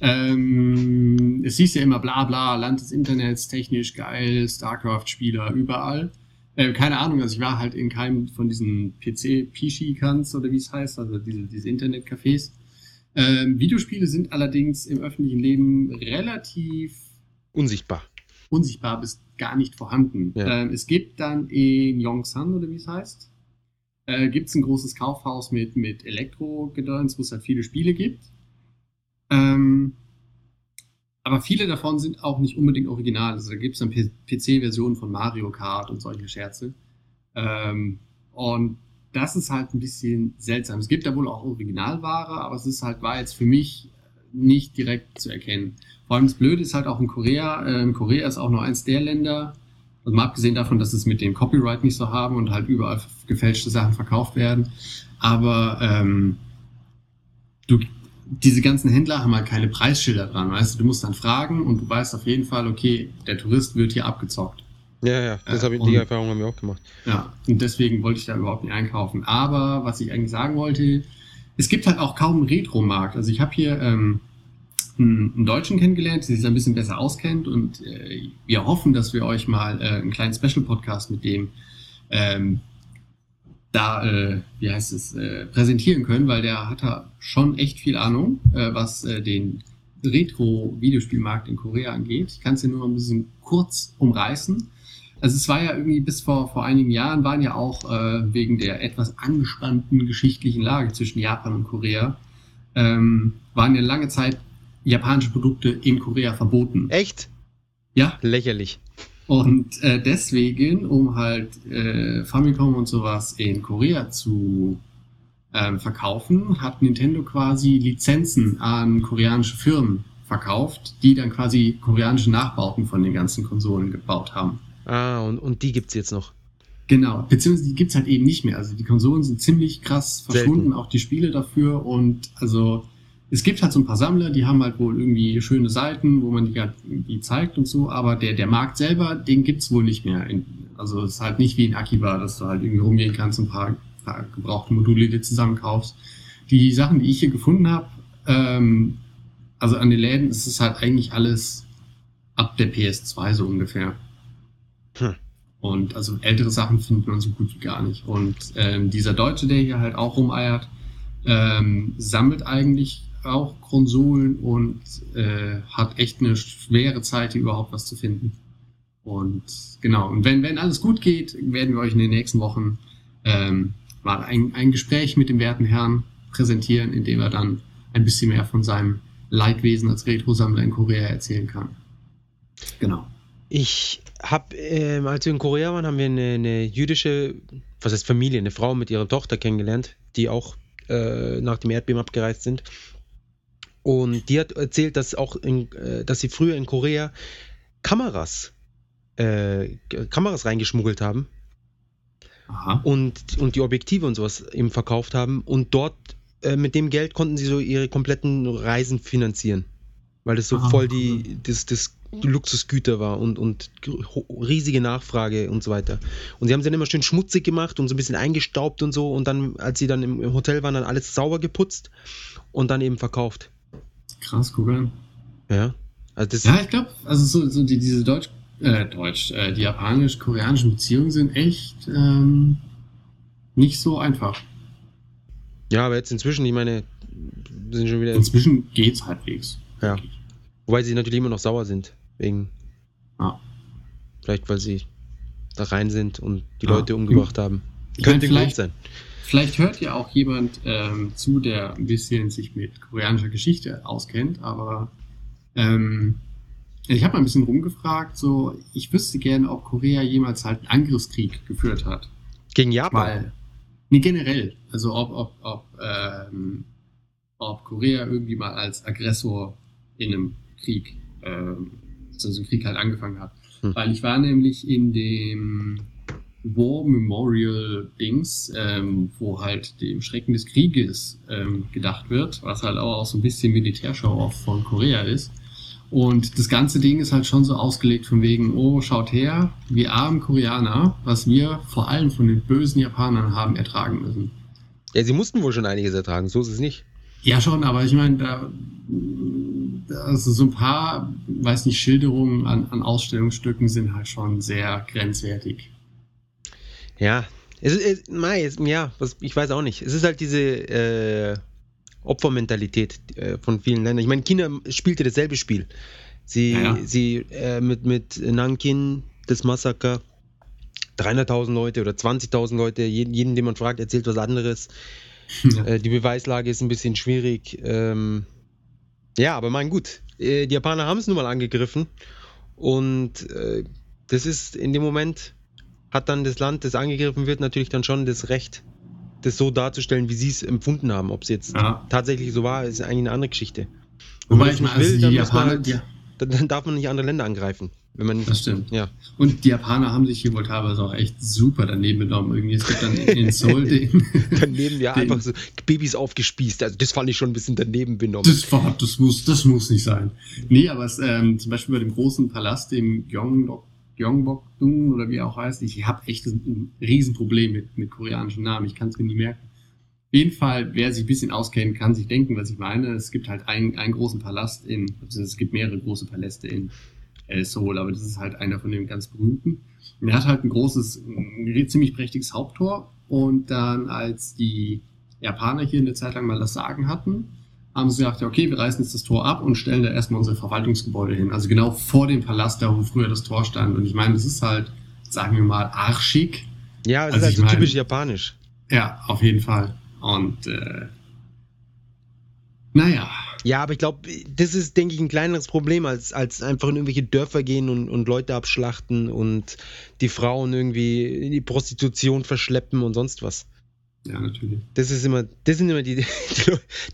Ähm, es hieß ja immer bla bla, Land des Internets, technisch geil, StarCraft-Spieler überall. Äh, keine Ahnung, also ich war halt in keinem von diesen PC-Pishi-Kans oder wie es heißt, also diese, diese Internetcafés. Ähm, Videospiele sind allerdings im öffentlichen Leben relativ Unsichtbar. unsichtbar bis gar nicht vorhanden. Ja. Ähm, es gibt dann in Yongsan, oder wie es heißt, äh, gibt es ein großes Kaufhaus mit, mit Elektro-Gedöns, wo es halt viele Spiele gibt. Ähm, aber viele davon sind auch nicht unbedingt original. Also da gibt es dann PC-Versionen von Mario Kart und solche Scherze. Ähm, und das ist halt ein bisschen seltsam. Es gibt da wohl auch Originalware, aber es ist halt, war jetzt für mich nicht direkt zu erkennen. Vor allem das Blöde ist halt auch in Korea. Ähm, Korea ist auch nur eins der Länder, also mal abgesehen davon, dass es mit dem Copyright nicht so haben und halt überall gefälschte Sachen verkauft werden. Aber ähm, du, diese ganzen Händler haben halt keine Preisschilder dran, weißt du, du musst dann fragen und du weißt auf jeden Fall, okay, der Tourist wird hier abgezockt. Ja, ja, das Äh, hab ich, und- die Erfahrung haben wir auch gemacht. Ja, und deswegen wollte ich da überhaupt nicht einkaufen. Aber was ich eigentlich sagen wollte, es gibt halt auch kaum einen Retro-Markt. Also ich habe hier ähm, einen, Deutschen kennengelernt, der sich da ein bisschen besser auskennt und äh, wir hoffen, dass wir euch mal äh, einen kleinen Special-Podcast mit dem ähm, da, äh, wie heißt es, äh, präsentieren können, weil der hat da schon echt viel Ahnung, äh, was äh, den Retro-Videospielmarkt in Korea angeht. Ich kann es hier nur ein bisschen kurz umreißen. Also es war ja irgendwie bis vor, vor einigen Jahren waren ja auch äh, wegen der etwas angespannten geschichtlichen Lage zwischen Japan und Korea, ähm, waren ja lange Zeit japanische Produkte in Korea verboten. Echt? Ja, Lächerlich. Und äh, deswegen, um halt äh, Famicom und sowas in Korea zu ähm, verkaufen, hat Nintendo quasi Lizenzen an koreanische Firmen verkauft, die dann quasi koreanische Nachbauten von den ganzen Konsolen gebaut haben. Ah, und, und die gibt's jetzt noch. Genau, beziehungsweise die gibt's halt eben nicht mehr. Also die Konsolen sind ziemlich krass verschwunden, Selten. auch die Spiele dafür. Und also es gibt halt so ein paar Sammler, die haben halt wohl irgendwie schöne Seiten, wo man die halt irgendwie zeigt und so, aber der, der Markt selber, den gibt's wohl nicht mehr. In, also es ist halt nicht wie in Akiba, dass du halt irgendwie rumgehen kannst und ein paar, paar gebrauchte Module dir zusammenkaufst. Die Sachen, die ich hier gefunden habe, ähm, also an den Läden ist es halt eigentlich alles ab der PS2 so ungefähr. Hm. Und also ältere Sachen findet man so gut wie gar nicht. Und ähm, dieser Deutsche, der hier halt auch rumeiert, ähm, sammelt eigentlich auch Konsolen und äh, hat echt eine schwere Zeit, hier überhaupt was zu finden. Und genau, und wenn, wenn alles gut geht, werden wir euch in den nächsten Wochen ähm, mal ein, ein Gespräch mit dem werten Herrn präsentieren, in dem er dann ein bisschen mehr von seinem Leidwesen als Retro-Sammler in Korea erzählen kann. Genau. Ich habe, ähm, als wir in Korea waren, haben wir eine, eine jüdische, was heißt Familie, eine Frau mit ihrer Tochter kennengelernt, die auch äh, nach dem Erdbeben abgereist sind. Und die hat erzählt, dass auch in, äh, dass sie früher in Korea Kameras, äh, Kameras reingeschmuggelt haben Aha. und, und die Objektive und sowas eben verkauft haben. Und dort äh, mit dem Geld konnten sie so ihre kompletten Reisen finanzieren. Weil das so Ah, voll die, das, das Luxusgüter war und, und riesige Nachfrage und so weiter. Und sie haben sie dann immer schön schmutzig gemacht und so ein bisschen eingestaubt und so. Und dann, als sie dann im Hotel waren, dann alles sauber geputzt und dann eben verkauft. An. Ja. Also Ja, ich glaube, also so, so die, diese Deutsch, äh, Deutsch, äh, die japanisch-koreanischen Beziehungen sind echt ähm, nicht so einfach. ja, aber jetzt inzwischen, ich meine, sind schon wieder. Inzwischen geht's halbwegs. Ja. Wobei sie natürlich immer noch sauer sind. Wegen. Ja. Vielleicht, weil sie da rein sind und die Ja. Leute umgebracht haben. Könnte vielleicht, sein. vielleicht hört ja auch jemand ähm, zu, der ein bisschen sich mit koreanischer Geschichte auskennt, aber ähm, ich habe mal ein bisschen rumgefragt, so ich wüsste gerne, ob Korea jemals halt einen Angriffskrieg geführt hat. Gegen Japan. Weil, nee, generell. Also ob, ob, ob, ähm, ob Korea irgendwie mal als Aggressor in einem Krieg, ähm, also Krieg halt angefangen hat. Hm. Weil ich war nämlich in dem War Memorial Dings, ähm, wo halt dem Schrecken des Krieges ähm, gedacht wird, was halt auch, auch so ein bisschen Militärshow von Korea ist. Und das ganze Ding ist halt schon so ausgelegt von wegen, oh, schaut her, wir armen Koreaner, was wir vor allem von den bösen Japanern haben ertragen müssen. Ja, sie mussten wohl schon einiges ertragen, so ist es nicht. Ja, schon, aber ich meine, da, also so ein paar, weiß nicht, Schilderungen an, an Ausstellungsstücken sind halt schon sehr grenzwertig. Ja, es ist, es, ja, was, ich weiß auch nicht. Es ist halt diese äh, Opfermentalität äh, von vielen Ländern. Ich meine, China spielte dasselbe Spiel. Sie, Ja, ja. sie äh, mit, mit Nankin, das Massaker. 300.000 Leute oder 20.000 Leute, jeden, jeden, den man fragt, erzählt was anderes. Ja. Äh, die Beweislage ist ein bisschen schwierig. Ähm, ja, aber mein gut, äh, die Japaner haben es nun mal angegriffen und äh, das ist in dem Moment hat dann das Land, das angegriffen wird, natürlich dann schon das Recht, das so darzustellen, wie sie es empfunden haben. Ob es jetzt ja. tatsächlich so war, ist eigentlich eine andere Geschichte. Wenn Wobei ich mal, also will, die Japaner, halt, ja. dann darf man nicht andere Länder angreifen. Wenn man, das stimmt. Ja. Und die Japaner haben sich hier wohl teilweise auch echt super daneben genommen. Irgendwie, es gibt dann in Seoul den. daneben, ja, den, einfach so Babys aufgespießt. Also, das fand ich schon ein bisschen daneben benommen. Das, war, das, muss, das muss nicht sein. Nee, aber es, ähm, zum Beispiel bei dem großen Palast, dem Gyeongbok Gyeongbokgung oder wie er auch heißt. Ich habe echt ein Riesenproblem mit, mit koreanischen Namen. Ich kann es mir nie merken. Auf jeden Fall, wer sich ein bisschen auskennt, kann sich denken, was ich meine. Es gibt halt einen, einen großen Palast in, also es gibt mehrere große Paläste in äh, Seoul, aber das ist halt einer von den ganz berühmten. Und er hat halt ein großes, ein ziemlich prächtiges Haupttor. Und dann, als die Japaner hier eine Zeit lang mal das Sagen hatten, haben sie gesagt, okay, wir reißen jetzt das Tor ab und stellen da erstmal unsere Verwaltungsgebäude hin. Also genau vor dem Palast, da wo früher das Tor stand. Und ich meine, das ist halt, sagen wir mal, arschig. Ja, das also ist halt so meine, typisch japanisch. Ja, auf jeden Fall. Und äh, naja. Ja, aber ich glaube, das ist, denke ich, ein kleineres Problem, als, als einfach in irgendwelche Dörfer gehen und, und Leute abschlachten und die Frauen irgendwie in die Prostitution verschleppen und sonst was. Ja, natürlich. Das ist immer, das sind immer die, die,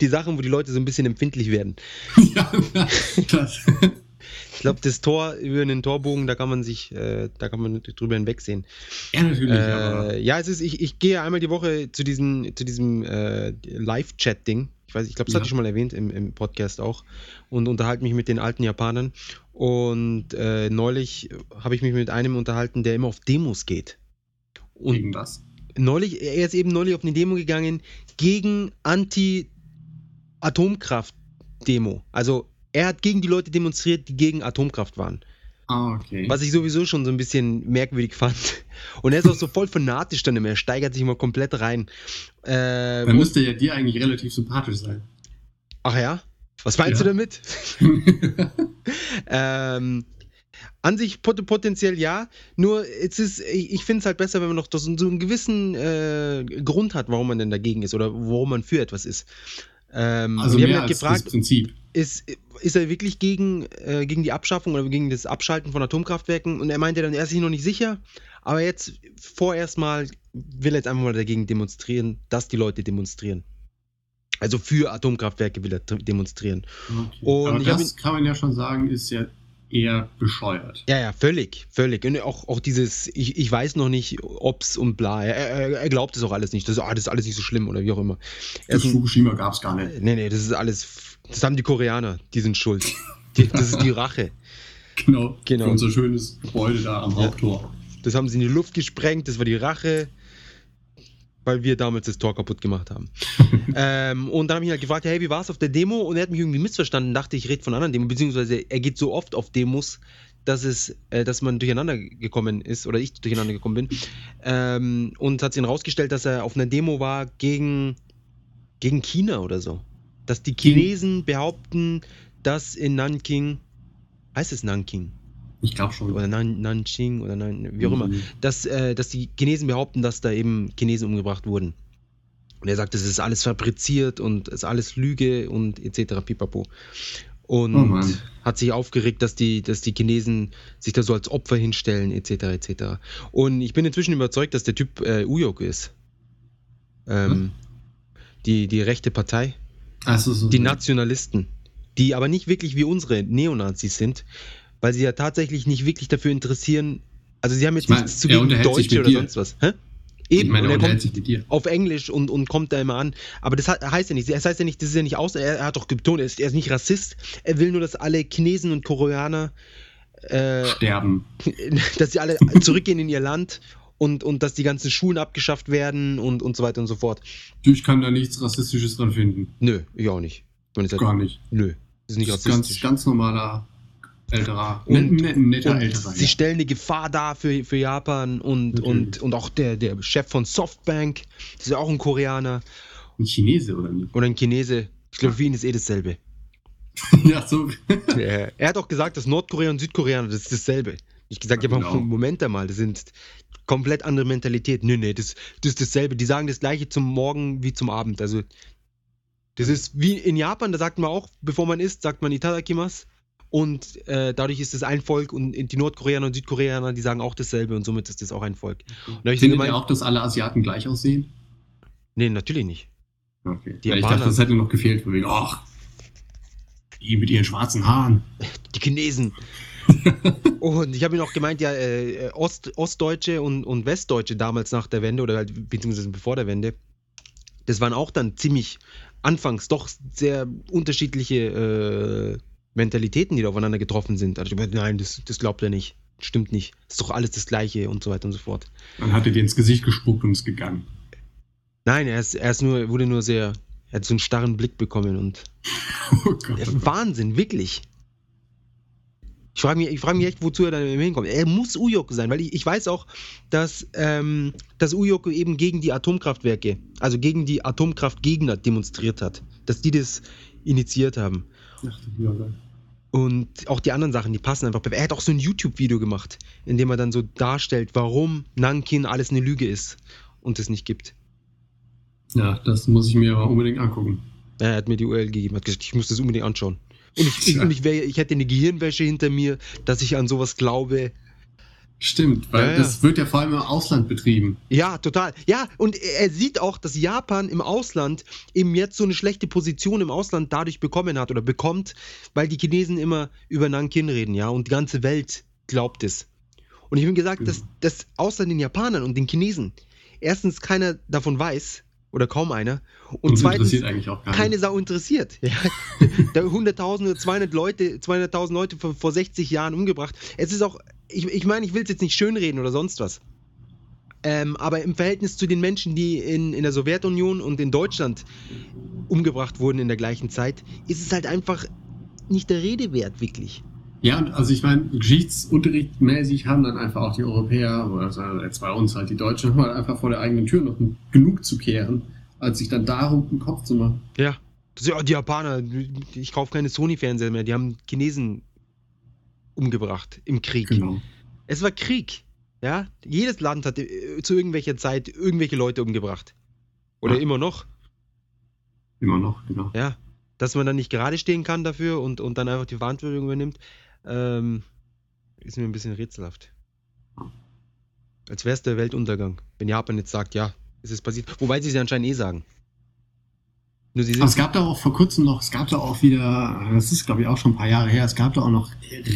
die Sachen, wo die Leute so ein bisschen empfindlich werden. ja, das. Ich glaube, das Tor über den Torbogen, da kann man sich, äh, da kann man drüber hinwegsehen. Ja, natürlich. Äh, ja, es ist, ich, ich gehe einmal die Woche zu, diesen, zu diesem äh, Live-Chat-Ding. Ich weiß, ich glaube, das ja. hatte ich schon mal erwähnt im, im Podcast auch. Und unterhalte mich mit den alten Japanern. Und äh, neulich habe ich mich mit einem unterhalten, der immer auf Demos geht. Und Gegen was? Neulich, er ist eben neulich auf eine Demo gegangen gegen Anti-Atomkraft-Demo. Also er hat gegen die Leute demonstriert, die gegen Atomkraft waren. Ah, okay. Was ich sowieso schon so ein bisschen merkwürdig fand. Und er ist auch so voll fanatisch dann immer. Er steigert sich immer komplett rein. Äh, dann müsste ja dir eigentlich relativ sympathisch sein. Ach ja? Was meinst ja. du damit? ähm, an sich pot potenziell ja, nur es ist, ich, finde es halt besser, wenn man noch so, einen gewissen äh, Grund hat, warum man denn dagegen ist oder warum man für etwas ist. Ähm, also wir haben halt gefragt, Prinzip. Ist, ist er wirklich gegen, äh, gegen die Abschaffung oder gegen das Abschalten von Atomkraftwerken? Und er meinte dann, er ist sich noch nicht sicher, aber jetzt vorerst mal will er jetzt einfach mal dagegen demonstrieren, dass die Leute demonstrieren. Also für Atomkraftwerke will er demonstrieren. Okay. Und aber das kann man ja schon sagen, ist ja eher bescheuert. Ja, ja, völlig, völlig. Und auch, auch dieses, ich, ich weiß noch nicht, ob's und bla. Er, er, er glaubt es auch alles nicht. Das, ah, das ist alles nicht so schlimm oder wie auch immer. Das Fukushima gab es gar nicht. Nee, nee, das ist alles, das haben die Koreaner, die sind schuld. Die, das ist die Rache. Genau, genau. Für unser schönes Gebäude da am Haupttor. Das haben sie in die Luft gesprengt, das war die Rache weil wir damals das Tor kaputt gemacht haben. ähm, und dann habe ich ihn halt gefragt, hey, wie war es auf der Demo? Und er hat mich irgendwie missverstanden, dachte ich, rede von anderen Demos, beziehungsweise er geht so oft auf Demos, dass es, äh, dass man durcheinander gekommen ist oder ich durcheinander gekommen bin. Ähm, und hat sich dann rausgestellt, dass er auf einer Demo war gegen, gegen China oder so. Dass die Chinesen behaupten, dass in Nanking, heißt es Nanking? Ich glaube schon. Oder Nan Nanjing oder Nan, wie auch mhm. immer. Dass, äh, dass die Chinesen behaupten, dass da eben Chinesen umgebracht wurden. Und er sagt, das ist alles fabriziert und es ist alles Lüge und etc. pipapo. Und oh hat sich aufgeregt, dass die, dass die Chinesen sich da so als Opfer hinstellen, etc. etc. Und ich bin inzwischen überzeugt, dass der Typ äh, Uyok ist. Ähm, hm? die, die rechte Partei. So, so, die Nationalisten. Die aber nicht wirklich wie unsere Neonazis sind, weil sie ja tatsächlich nicht wirklich dafür interessieren. Also sie haben jetzt ich mein, nichts zu gegen Deutsche oder sonst was. Hä? Eben, ich meine, er kommt auf Englisch und, und kommt da immer an. Aber das heißt ja nicht, das heißt ja nicht, das ist ja nicht aus, er, hat doch betont, er ist, er ist nicht Rassist. Er will nur, dass alle Chinesen und Koreaner äh, sterben. Dass sie alle zurückgehen in ihr Land und, und dass die ganzen Schulen abgeschafft werden und, und so weiter und so fort. Ich kann da nichts Rassistisches dran finden. Nö, ich auch nicht. Gar nicht. Nö. Das ist nicht das ist rassistisch. Ganz, ganz normaler älterer, und, net, netter und älterer. Sie ja. stellen eine Gefahr dar für, für Japan und, und, und auch der, der Chef von Softbank, das ist ja auch ein Koreaner. Ein Chinese oder nicht? Oder ein Chinese. Ich glaube, für ihn ist eh dasselbe. ja, so. er hat auch gesagt, dass Nordkorea und Südkorea das ist dasselbe. Ich gesagt, Ja, ja, aber genau. Moment einmal, das sind komplett andere Mentalität. Nee, nee, das, das ist dasselbe. Die sagen das gleiche zum Morgen wie zum Abend. Also, das ist wie in Japan, da sagt man auch, bevor man isst, sagt man Itadakimasu. Und äh, dadurch ist es ein Volk und die Nordkoreaner und Südkoreaner, die sagen auch dasselbe und somit ist das auch ein Volk. Ich so Findet gemeint, ihr auch, dass alle Asiaten gleich aussehen? nee, natürlich nicht. Okay. Die Ja, ich dachte, das hätte noch gefehlt, von wegen, ach, die mit ihren schwarzen Haaren. Die Chinesen. und ich habe ihn auch gemeint, ja, äh, Ost, Ostdeutsche und, und Westdeutsche damals nach der Wende oder halt, beziehungsweise bevor der Wende, das waren auch dann ziemlich anfangs doch sehr unterschiedliche äh, Mentalitäten, die da aufeinander getroffen sind. Also nein, das, das glaubt er nicht. Stimmt nicht. Ist doch alles das Gleiche und so weiter und so fort. Dann hat er dir ins Gesicht gespuckt und ist gegangen. Nein, er ist, er ist nur, wurde nur sehr, er hat so einen starren Blick bekommen und Oh Gott. Wahnsinn, wirklich. Ich frage mich, ich frag mich echt, wozu er dann hinkommt. Er muss Uyoku sein, weil ich, ich weiß auch, dass, ähm, dass Uyoku eben gegen die Atomkraftwerke, also gegen die Atomkraftgegner demonstriert hat. Dass die das initiiert haben. Ach, du. Und auch die anderen Sachen, die passen einfach. Er hat auch so ein YouTube-Video gemacht, in dem er dann so darstellt, warum Nankin alles eine Lüge ist und es nicht gibt. Ja, das muss ich mir aber unbedingt angucken. Er hat mir die URL gegeben, hat gesagt, ich muss das unbedingt anschauen. Und ich, ich, Tja. und ich, wär, ich hätte eine Gehirnwäsche hinter mir, dass ich an sowas glaube. Stimmt, weil Ja, ja. das wird ja vor allem im Ausland betrieben. Ja, total. Ja, und er sieht auch, dass Japan im Ausland eben jetzt so eine schlechte Position im Ausland dadurch bekommen hat oder bekommt, weil die Chinesen immer über Nankin reden, ja, und die ganze Welt glaubt es. Und ich habe ihm gesagt, dass Mhm. das außer den Japanern und den Chinesen erstens keiner davon weiß oder kaum einer und Uns zweitens keine. Sau interessiert. Ja. da 100.000 oder 200 Leute, 200.000 Leute vor, vor 60 Jahren umgebracht. Es ist auch, ich, ich meine, ich will es jetzt nicht schönreden oder sonst was. Ähm, aber im Verhältnis zu den Menschen, die in, in der Sowjetunion und in Deutschland umgebracht wurden in der gleichen Zeit, ist es halt einfach nicht der Rede wert, wirklich. Ja, und also ich meine, geschichtsunterrichtmäßig haben dann einfach auch die Europäer, oder jetzt bei uns halt die Deutschen, haben halt einfach vor der eigenen Tür noch genug zu kehren, als sich dann darum den Kopf zu machen. Ja, die Japaner, ich kaufe keine Sony-Fernseher mehr, die haben Chinesen umgebracht im Krieg. Genau. Es war Krieg. Ja, jedes Land hat äh, zu irgendwelcher Zeit irgendwelche Leute umgebracht. Oder Ja. immer noch. Immer noch, genau. Ja, dass man dann nicht gerade stehen kann dafür und, und dann einfach die Verantwortung übernimmt, ähm, ist mir ein bisschen rätselhaft. Als wäre es der Weltuntergang, wenn Japan jetzt sagt, ja, es ist passiert. Wobei sie es ja anscheinend eh sagen. Nur sie Aber es sind. gab da auch vor kurzem noch, es gab da auch wieder, das ist glaube ich auch schon ein paar Jahre her, es gab da auch noch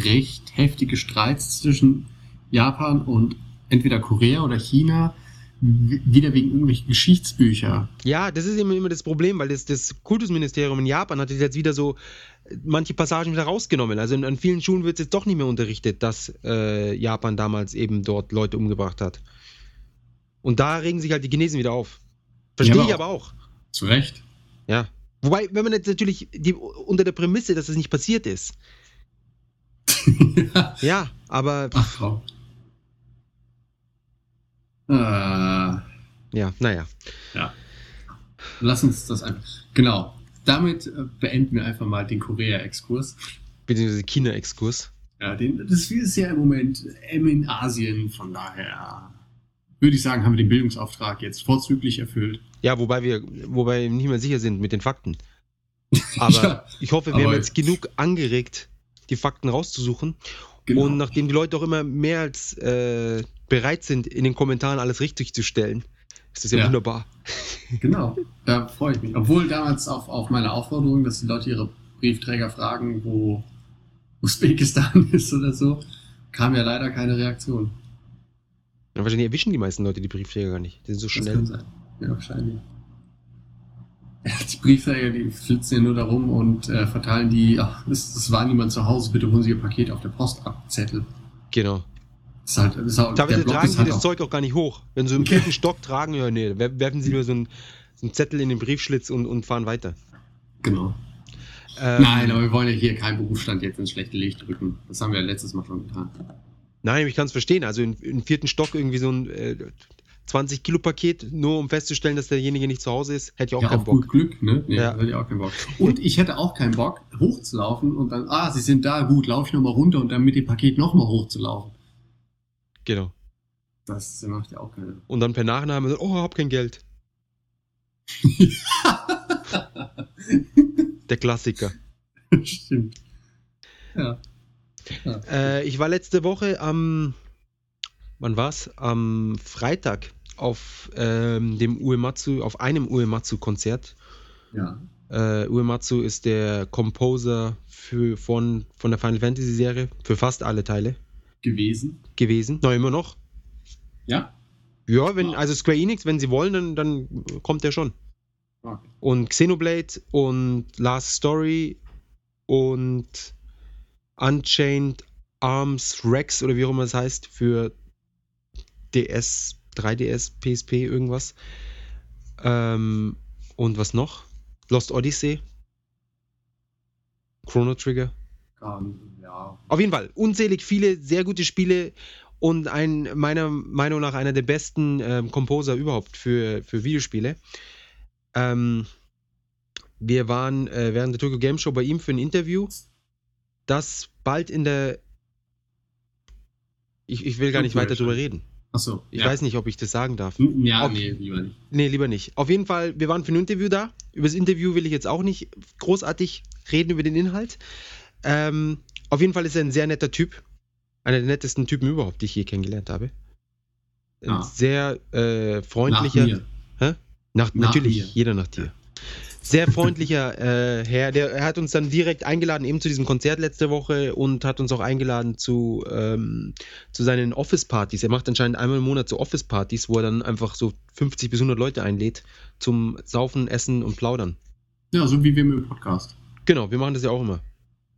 recht heftige Streits zwischen Japan und entweder Korea oder China, wieder wegen irgendwelchen Geschichtsbücher. Ja, das ist immer, immer das Problem, weil das, das Kultusministerium in Japan hat jetzt wieder so manche Passagen wieder rausgenommen. Also in, an vielen Schulen wird es jetzt doch nicht mehr unterrichtet, dass äh, Japan damals eben dort Leute umgebracht hat. Und da regen sich halt die Chinesen wieder auf. Verstehe Ja, ich aber auch. Zu Recht. Ja. Wobei, wenn man jetzt natürlich die, unter der Prämisse, dass es nicht passiert ist. Ja, aber Ach, Frau. Äh, ja, naja. ja. Lass uns das einfach. Genau. Damit äh, beenden wir einfach mal den Korea-Exkurs. Beziehungsweise China-Exkurs. Ja, den, das ist ja im Moment M in Asien, von daher würde ich sagen, haben wir den Bildungsauftrag jetzt vorzüglich erfüllt. Ja, wobei wir, wobei wir nicht mehr sicher sind mit den Fakten. Aber Ja, ich hoffe, wir haben jetzt genug angeregt, die Fakten rauszusuchen. genau. Und nachdem die Leute auch immer mehr als äh, bereit sind, in den Kommentaren alles richtig zu stellen, ist das ja, Ja. wunderbar. Genau, da freue ich mich. Obwohl damals auf, auf meine Aufforderung, dass die Leute ihre Briefträger fragen, wo Usbekistan ist oder so, kam ja leider keine Reaktion. Ja, wahrscheinlich erwischen die meisten Leute die Briefträger gar nicht. Die sind so Das schnell. kann sein. Ja, wahrscheinlich. Die Briefträger, die flitzen ja nur da rum und äh, verteilen die, ach, es, es war niemand zu Hause, bitte holen Sie Ihr Paket auf der Post ab, Zettel. Genau. Das ist halt, das ist halt, Teilweise tragen sie halt das auch- Zeug auch gar nicht hoch. Wenn sie im Okay. vierten Stock tragen, ja, nee, wer- werfen sie nur so einen, so einen Zettel in den Briefschlitz und, und fahren weiter. Genau. Ähm, Nein, aber wir wollen ja hier keinen Berufsstand jetzt ins schlechte Licht drücken. Das haben wir ja letztes Mal schon getan. Nein, ich kann es verstehen. Also im, im vierten Stock irgendwie so ein äh, 20 Kilo Paket, nur um festzustellen, dass derjenige nicht zu Hause ist, hätte ich auch ja, keinen auf Bock. gut Glück, ne? Nee, Ja. hätte ich auch keinen Bock. Und ich hätte auch keinen Bock, hochzulaufen und dann, ah, sie sind da, gut, laufe ich nochmal runter und dann mit dem Paket nochmal hochzulaufen. Genau. Das macht ja auch keiner. Und dann per Nachname, so, oh, hab kein Geld. Der Klassiker. Stimmt. Ja. ja. Äh, ich war letzte Woche am, wann war's? Am Freitag auf ähm, dem Uematsu, auf einem Uematsu-Konzert. ja. Äh, Uematsu ist der Composer für, von, von der Final Fantasy Serie für fast alle Teile Gewesen. gewesen. Noch immer noch. Ja. Ja, wenn, also Square Enix, wenn sie wollen, dann, dann kommt der schon. Okay. Und Xenoblade und Last Story und Unchained Arms Rex oder wie auch immer es heißt für DS, 3DS, PSP, irgendwas. Ähm, und was noch? Lost Odyssey. Chrono Trigger. Kann, ja. Auf jeden Fall, unzählig viele sehr gute Spiele und ein, meiner Meinung nach einer der besten ähm, Composer überhaupt für, für Videospiele. Ähm, wir waren äh, während der Tokyo Game Show bei ihm für ein Interview, das bald in der. Ich, ich will gar nicht weiter drüber reden. Achso. Ich ja. weiß nicht, ob ich das sagen darf. Hm, Ja, Ob- nee, lieber nicht. Nee, lieber nicht. Auf jeden Fall, wir waren für ein Interview da. Über das Interview will ich jetzt auch nicht großartig reden über den Inhalt. Ähm, auf jeden Fall ist er ein sehr netter Typ. Einer der nettesten Typen überhaupt, die ich je kennengelernt habe. Ein Ah. sehr äh, Nach freundlicher. mir. Nach, Nach natürlich, mir. jeder nach dir. Sehr freundlicher äh, Herr. Der, er hat uns dann direkt eingeladen, eben zu diesem Konzert letzte Woche und hat uns auch eingeladen zu, ähm, zu seinen Office-Partys. Er macht anscheinend einmal im Monat so Office-Partys, wo er dann einfach so 50 bis 100 Leute einlädt zum Saufen, Essen und Plaudern. Ja, so wie wir mit dem Podcast. Genau, wir machen das ja auch immer.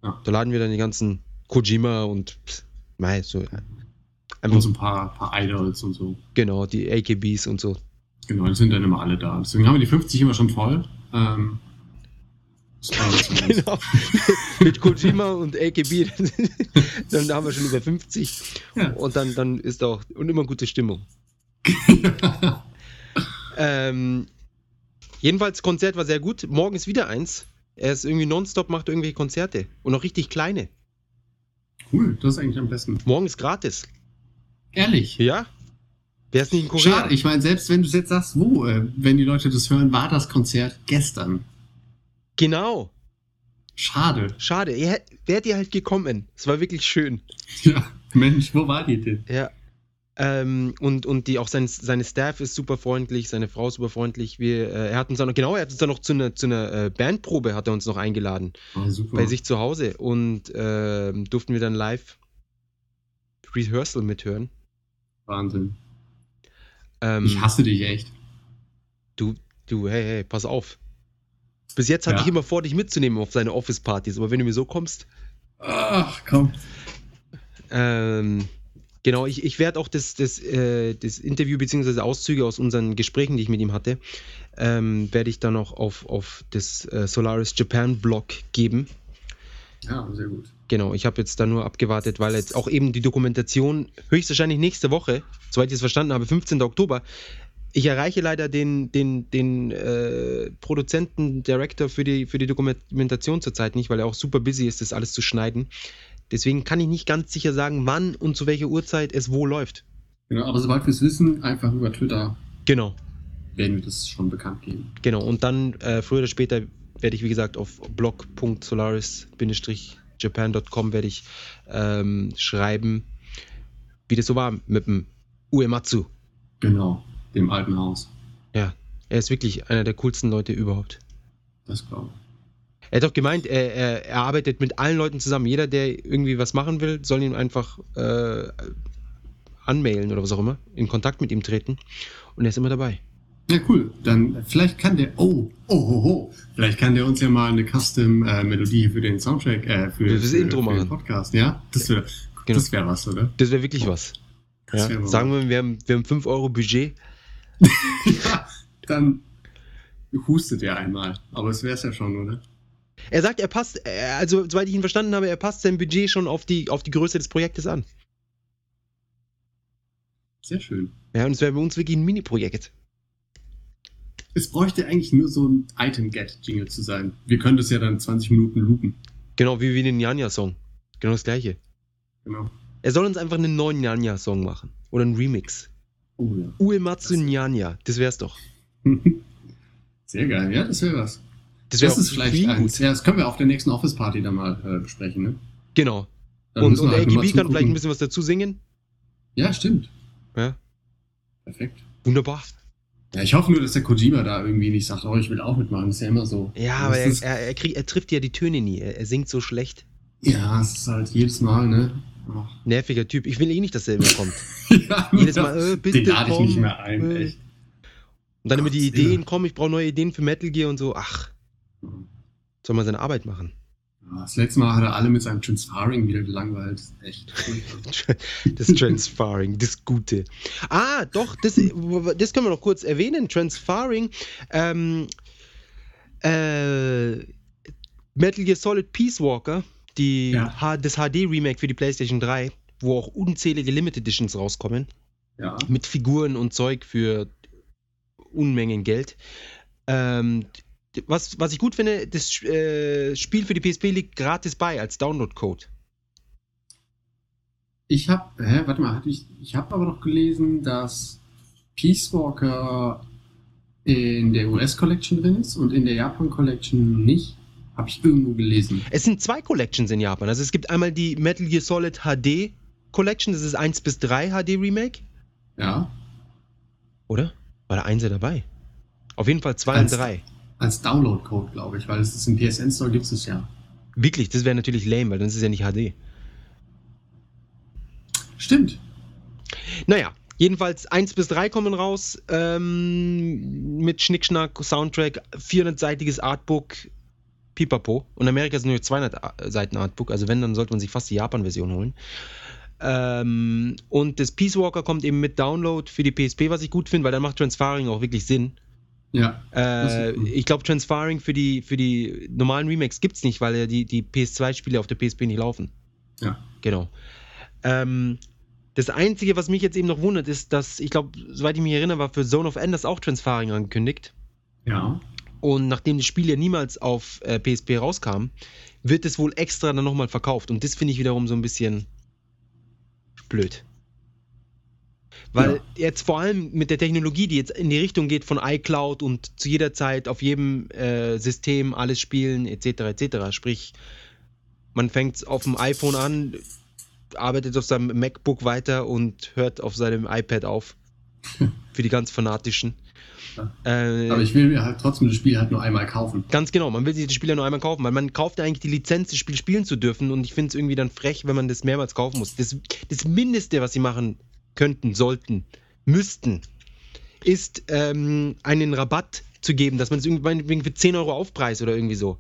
Ja. Da laden wir dann die ganzen Kojima und mei, so äh, Und einfach so ein paar, paar Idols und so. genau die AKBs und so. Genau, das sind dann immer alle da. Deswegen haben wir die 50 immer schon voll. Ähm, Genau. Mit Kojima und AKB, dann haben wir schon über 50. Ja. Und dann, dann ist auch und immer gute Stimmung. Ähm, jedenfalls, Konzert war sehr gut. Morgen ist wieder eins. Er ist irgendwie nonstop, macht irgendwelche Konzerte. Und auch richtig kleine. cool, das ist eigentlich am besten. Morgen ist gratis. Ehrlich. Ja? Wer ist nicht in Korea? Schade, ich meine, selbst wenn du es jetzt sagst, wo, äh, wenn die Leute das hören, war das Konzert gestern. Genau. Schade. Schade. Ihr Wärt ihr halt gekommen. Es war wirklich schön. Ja, Mensch, wo war die denn? Ja. Ähm, und, und die auch sein, seine Staff ist super freundlich, seine Frau ist super freundlich. Wir, äh, er hat uns dann noch, genau, er hat uns dann noch zu einer, zu einer äh, Bandprobe hat er uns noch eingeladen. Oh, super. bei sich zu Hause und ähm, durften wir dann live Rehearsal mithören. Wahnsinn. Ähm, Ich hasse dich echt. du, du, hey, hey, pass auf. Bis jetzt hatte Ja. ich immer vor, dich mitzunehmen auf seine Office-Partys, aber wenn du mir so kommst, Ach, komm. ähm, genau, ich, ich werde auch das, das, äh, das Interview bzw. Auszüge aus unseren Gesprächen, die ich mit ihm hatte, ähm, werde ich dann auch auf, auf das äh, Solaris Japan Blog geben. Ja, sehr gut. Genau, ich habe jetzt da nur abgewartet, weil jetzt auch eben die Dokumentation höchstwahrscheinlich nächste Woche, soweit ich es verstanden habe, 15. Oktober. Ich erreiche leider den, den, den äh, Produzenten, Director für die, für die Dokumentation zurzeit nicht, weil er auch super busy ist, das alles zu schneiden. Deswegen kann ich nicht ganz sicher sagen, wann und zu welcher Uhrzeit es wo läuft. Genau, aber sobald wir es wissen, einfach über Twitter Genau, werden wir das schon bekannt geben. genau. Und dann äh, früher oder später werde ich, wie gesagt, auf blog.solaris-japan.com werde ich ähm, schreiben, wie das so war mit dem Uematsu. Genau, dem alten Haus. Ja, er ist wirklich einer der coolsten Leute überhaupt. Das glaube Er hat auch gemeint, er, er, er arbeitet mit allen Leuten zusammen. Jeder, der irgendwie was machen will, soll ihn einfach äh, anmailen oder was auch immer, in Kontakt mit ihm treten. Und er ist immer dabei. Ja, cool. Dann vielleicht kann der. Oh, oh, oh, oh. Vielleicht kann der uns ja mal eine Custom-Melodie für den Soundtrack, äh, für, das für, Intro für den machen. Podcast. Ja, das wäre Genau. das wär was, oder? Das wäre wirklich was. Das Ja. wär Sagen wir, wir haben, wir haben 5 Euro Budget. ja, dann hustet er einmal. Aber es wäre es ja schon, oder? Er sagt, er passt, er- also soweit ich ihn verstanden habe, er passt sein Budget schon auf die, auf die Größe des Projektes an. Sehr schön. Ja, und es wäre bei uns wirklich ein Mini-Projekt. Es bräuchte eigentlich nur so ein Item-Get-Jingle zu sein. Wir können das ja dann 20 Minuten loopen. Genau wie, wie den Nyanja-Song. Genau das gleiche. Genau. Er soll uns einfach einen neuen Nyanja-Song machen. Oder ein Remix. Oh ja. Uematsu Nyanya, das wär's doch. Sehr geil, ja, das wäre was. Das wäre Das ist vielleicht viel eins. gut. Ja, das können wir auf der nächsten Office-Party dann mal äh, besprechen, ne? Genau. Dann Und, und halt AKB kann vielleicht ein bisschen was dazu singen. Ja, stimmt. Ja, Perfekt. wunderbar. Ja, ich hoffe nur, dass der Kojima da irgendwie nicht sagt, oh, ich will auch mitmachen. Das ist ja immer so. Ja, Das aber er, er, er, krieg, er trifft ja die Töne nie. Er, singt so schlecht. ja, es ist halt jedes Mal, ne? Oh. Nerviger Typ. Ich will eh nicht, dass er immer kommt. ja, Jedes Mal, äh, bitte Den lade ich komm, nicht mehr ein, äh. echt. Und dann immer die Ideen irre. kommen, ich brauche neue Ideen für Metal Gear und so. Ach, soll man seine Arbeit machen. Das letzte Mal hat er alle mit seinem Transfaring wieder gelangweilt. Echt. Das Transfaring, das Gute. Ah, doch, das, das können wir noch kurz erwähnen. Transfaring. Ähm, äh, Metal Gear Solid Peace Walker, die, Ja. Das HD-Remake für die PlayStation 3, wo auch unzählige Limited Editions rauskommen, Ja. mit Figuren und Zeug für Unmengen Geld. Ähm, was, was ich gut finde, das äh, Spiel für die PSP liegt gratis bei als Download-Code. Ich habe, hä, warte mal, ich, ich habe aber noch gelesen, dass Peace Walker in der US Collection drin ist und in der Japan Collection nicht. Habe ich irgendwo gelesen. Es sind zwei Collections in Japan. Also es gibt einmal die Metal Gear Solid HD Collection, das ist 1 bis 3 HD Remake, Ja. oder? War da 1 dabei? Auf jeden Fall 2 und Als- 3. Als Download-Code, glaube ich, weil es ist im PSN Store gibt es ja. Wirklich, das wäre natürlich lame, weil dann ist es ja nicht HD. Stimmt. Naja, jedenfalls 1 bis 3 kommen raus ähm, mit Schnickschnack, Soundtrack, 400-seitiges Artbook, pipapo. Und Amerika sind nur 200 A- Seiten Artbook, also wenn, dann sollte man sich fast die Japan-Version holen. Ähm, und das Peace Walker kommt eben mit Download für die PSP, was ich gut finde, weil dann macht Transferring auch wirklich Sinn. Ja. Äh, ich glaube, Transferring für die, für die normalen Remakes gibt es nicht, weil ja die, die PS2-Spiele auf der PSP nicht laufen. Ja. Genau. Ähm, das Einzige, was mich jetzt eben noch wundert, ist, dass, ich glaube, soweit ich mich erinnere, war für Zone of Enders auch Transferring angekündigt. Ja. Und nachdem das Spiel ja niemals auf äh, PSP rauskam, wird es wohl extra dann nochmal verkauft. Und das finde ich wiederum so ein bisschen blöd. Weil Ja. jetzt vor allem mit der Technologie, die jetzt in die Richtung geht von iCloud und zu jeder Zeit auf jedem äh, System alles spielen, etc., etc. Sprich, man fängt auf dem iPhone an, arbeitet auf seinem MacBook weiter und hört auf seinem iPad auf. Für die ganz Fanatischen. Ja. Äh, Aber ich will mir halt trotzdem das Spiel halt nur einmal kaufen. Ganz genau, man will sich das Spiel ja nur einmal kaufen, weil man kauft ja eigentlich die Lizenz, das Spiel spielen zu dürfen und ich finde es irgendwie dann frech, wenn man das mehrmals kaufen muss. Das, das Mindeste, was sie machen könnten, sollten, müssten, ist ähm, einen Rabatt zu geben, dass man es irgendwann wegen für 10 Euro Aufpreis oder irgendwie so.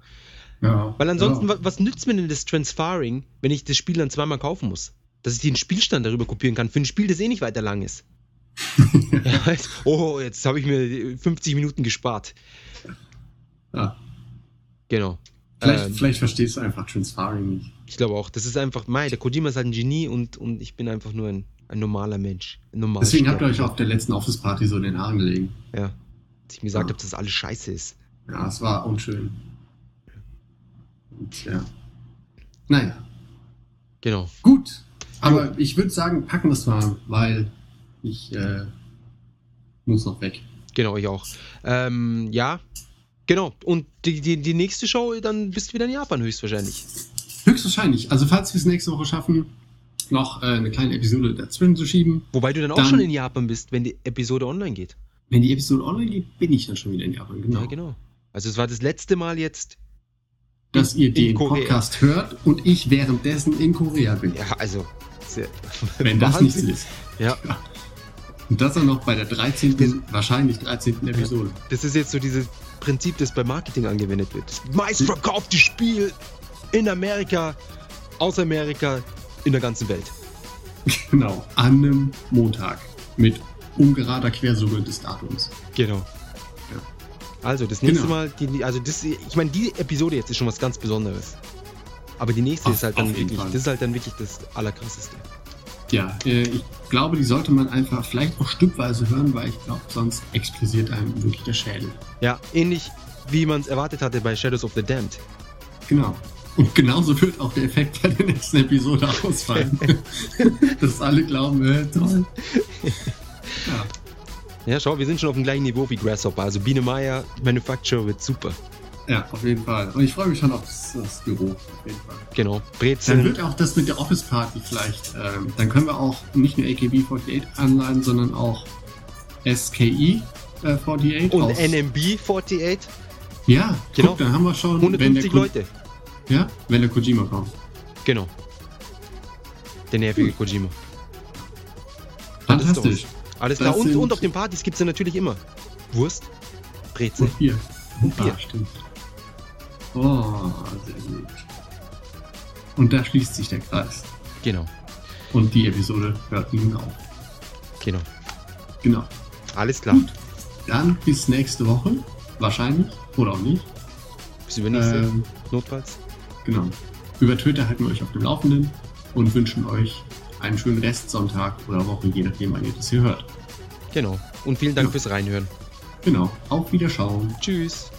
Ja. Weil ansonsten, ja. wa- was nützt mir denn das Transferring, wenn ich das Spiel dann zweimal kaufen muss? Dass ich den Spielstand darüber kopieren kann, für ein Spiel, das eh nicht weiter lang ist. ja, jetzt, oh, jetzt habe ich mir 50 Minuten gespart. ja. Genau. Vielleicht, Ähm, vielleicht verstehst du einfach Transfaring nicht. Ich glaube auch, das ist einfach, mei, der Kojima ist halt ein Genie und, und ich bin einfach nur ein, ein normaler Mensch. Ein normaler Deswegen habt ihr euch auf der letzten Office-Party so in den Haaren gelegen. Ja. Dass ich mir gesagt Ja. habe, dass alles scheiße ist. Ja, es war unschön. Und ja. Naja, Genau. gut. Aber ich würde sagen, packen wir es mal, weil ich äh, muss noch weg. Genau, ich auch. Ähm, ja. Genau. Und die, die, die nächste Show, dann bist du wieder in Japan höchstwahrscheinlich. Höchstwahrscheinlich. Also falls wir es nächste Woche schaffen, noch äh, eine kleine Episode dazwischen zu schieben. Wobei du dann auch Dann- schon in Japan bist, wenn die Episode online geht. Wenn die Episode online geht, bin ich dann schon wieder in Japan. Genau. Ja, genau. Also es war das letzte Mal jetzt. Dass ihr den. Podcast hört und ich währenddessen in Korea bin. Ja, also. Sehr, Wenn das nichts ist. Ja, Und das dann noch bei der 13., wahrscheinlich 13. Episode. das ist jetzt so dieses Prinzip, das bei Marketing angewendet wird. Das meistverkaufte Spiel in Amerika, aus Amerika, in der ganzen Welt. Genau. An einem Montag. Mit ungerader Quersumme des Datums. Genau. Also, das nächste Genau. Mal, die, also das, ich meine, die Episode jetzt ist schon was ganz Besonderes. Aber die nächste Auf- ist halt dann wirklich, Fall. das ist halt dann wirklich das Allerkrasseste. Ja, äh, ich glaube, die sollte man einfach vielleicht auch stückweise hören, weil ich glaube, sonst explodiert einem wirklich der Schädel. Ja, ähnlich wie man es erwartet hatte bei Shadows of the Damned. Genau. Und genauso wird auch der Effekt bei der nächsten Episode ausfallen. Dass alle glauben, äh, toll. Ja. Ja, schau, wir sind schon auf dem gleichen Niveau wie Grasshopper. Also Biene Meier Manufacture wird super. Ja, auf jeden Fall. Und ich freue mich schon auf das, das Büro. Auf jeden Fall. Genau. Brezeln. Dann wird auch das mit der Office Party vielleicht. Ähm, dann können wir auch nicht nur AKB48 anleihen, sondern auch SKI äh, 48. Und NMB 48. Ja, genau. Guck, dann haben wir schon 150 Leute. Ja, wenn der Kojima kommt. Genau. Der nervige hm. Kojima. Fantastisch. Alles klar. Und, und auf den Partys gibt es ja natürlich immer Wurst, Brezel. Und Bier. Und Bier. Ah, stimmt. Oh, sehr gut. Und da schließt sich der Kreis. Genau. Und die Episode hört nun auf. Genau. Genau. Alles klar. Gut. Dann bis nächste Woche. Wahrscheinlich. Oder auch nicht. Bis übernächste. Ähm, notfalls. Genau. Über Twitter halten wir euch auf dem Laufenden und wünschen euch einen schönen Restsonntag oder Woche, je nachdem, wann ihr das hier hört. Genau. Und vielen Dank ja. fürs Reinhören. Genau. Auf Wiederschauen. Tschüss.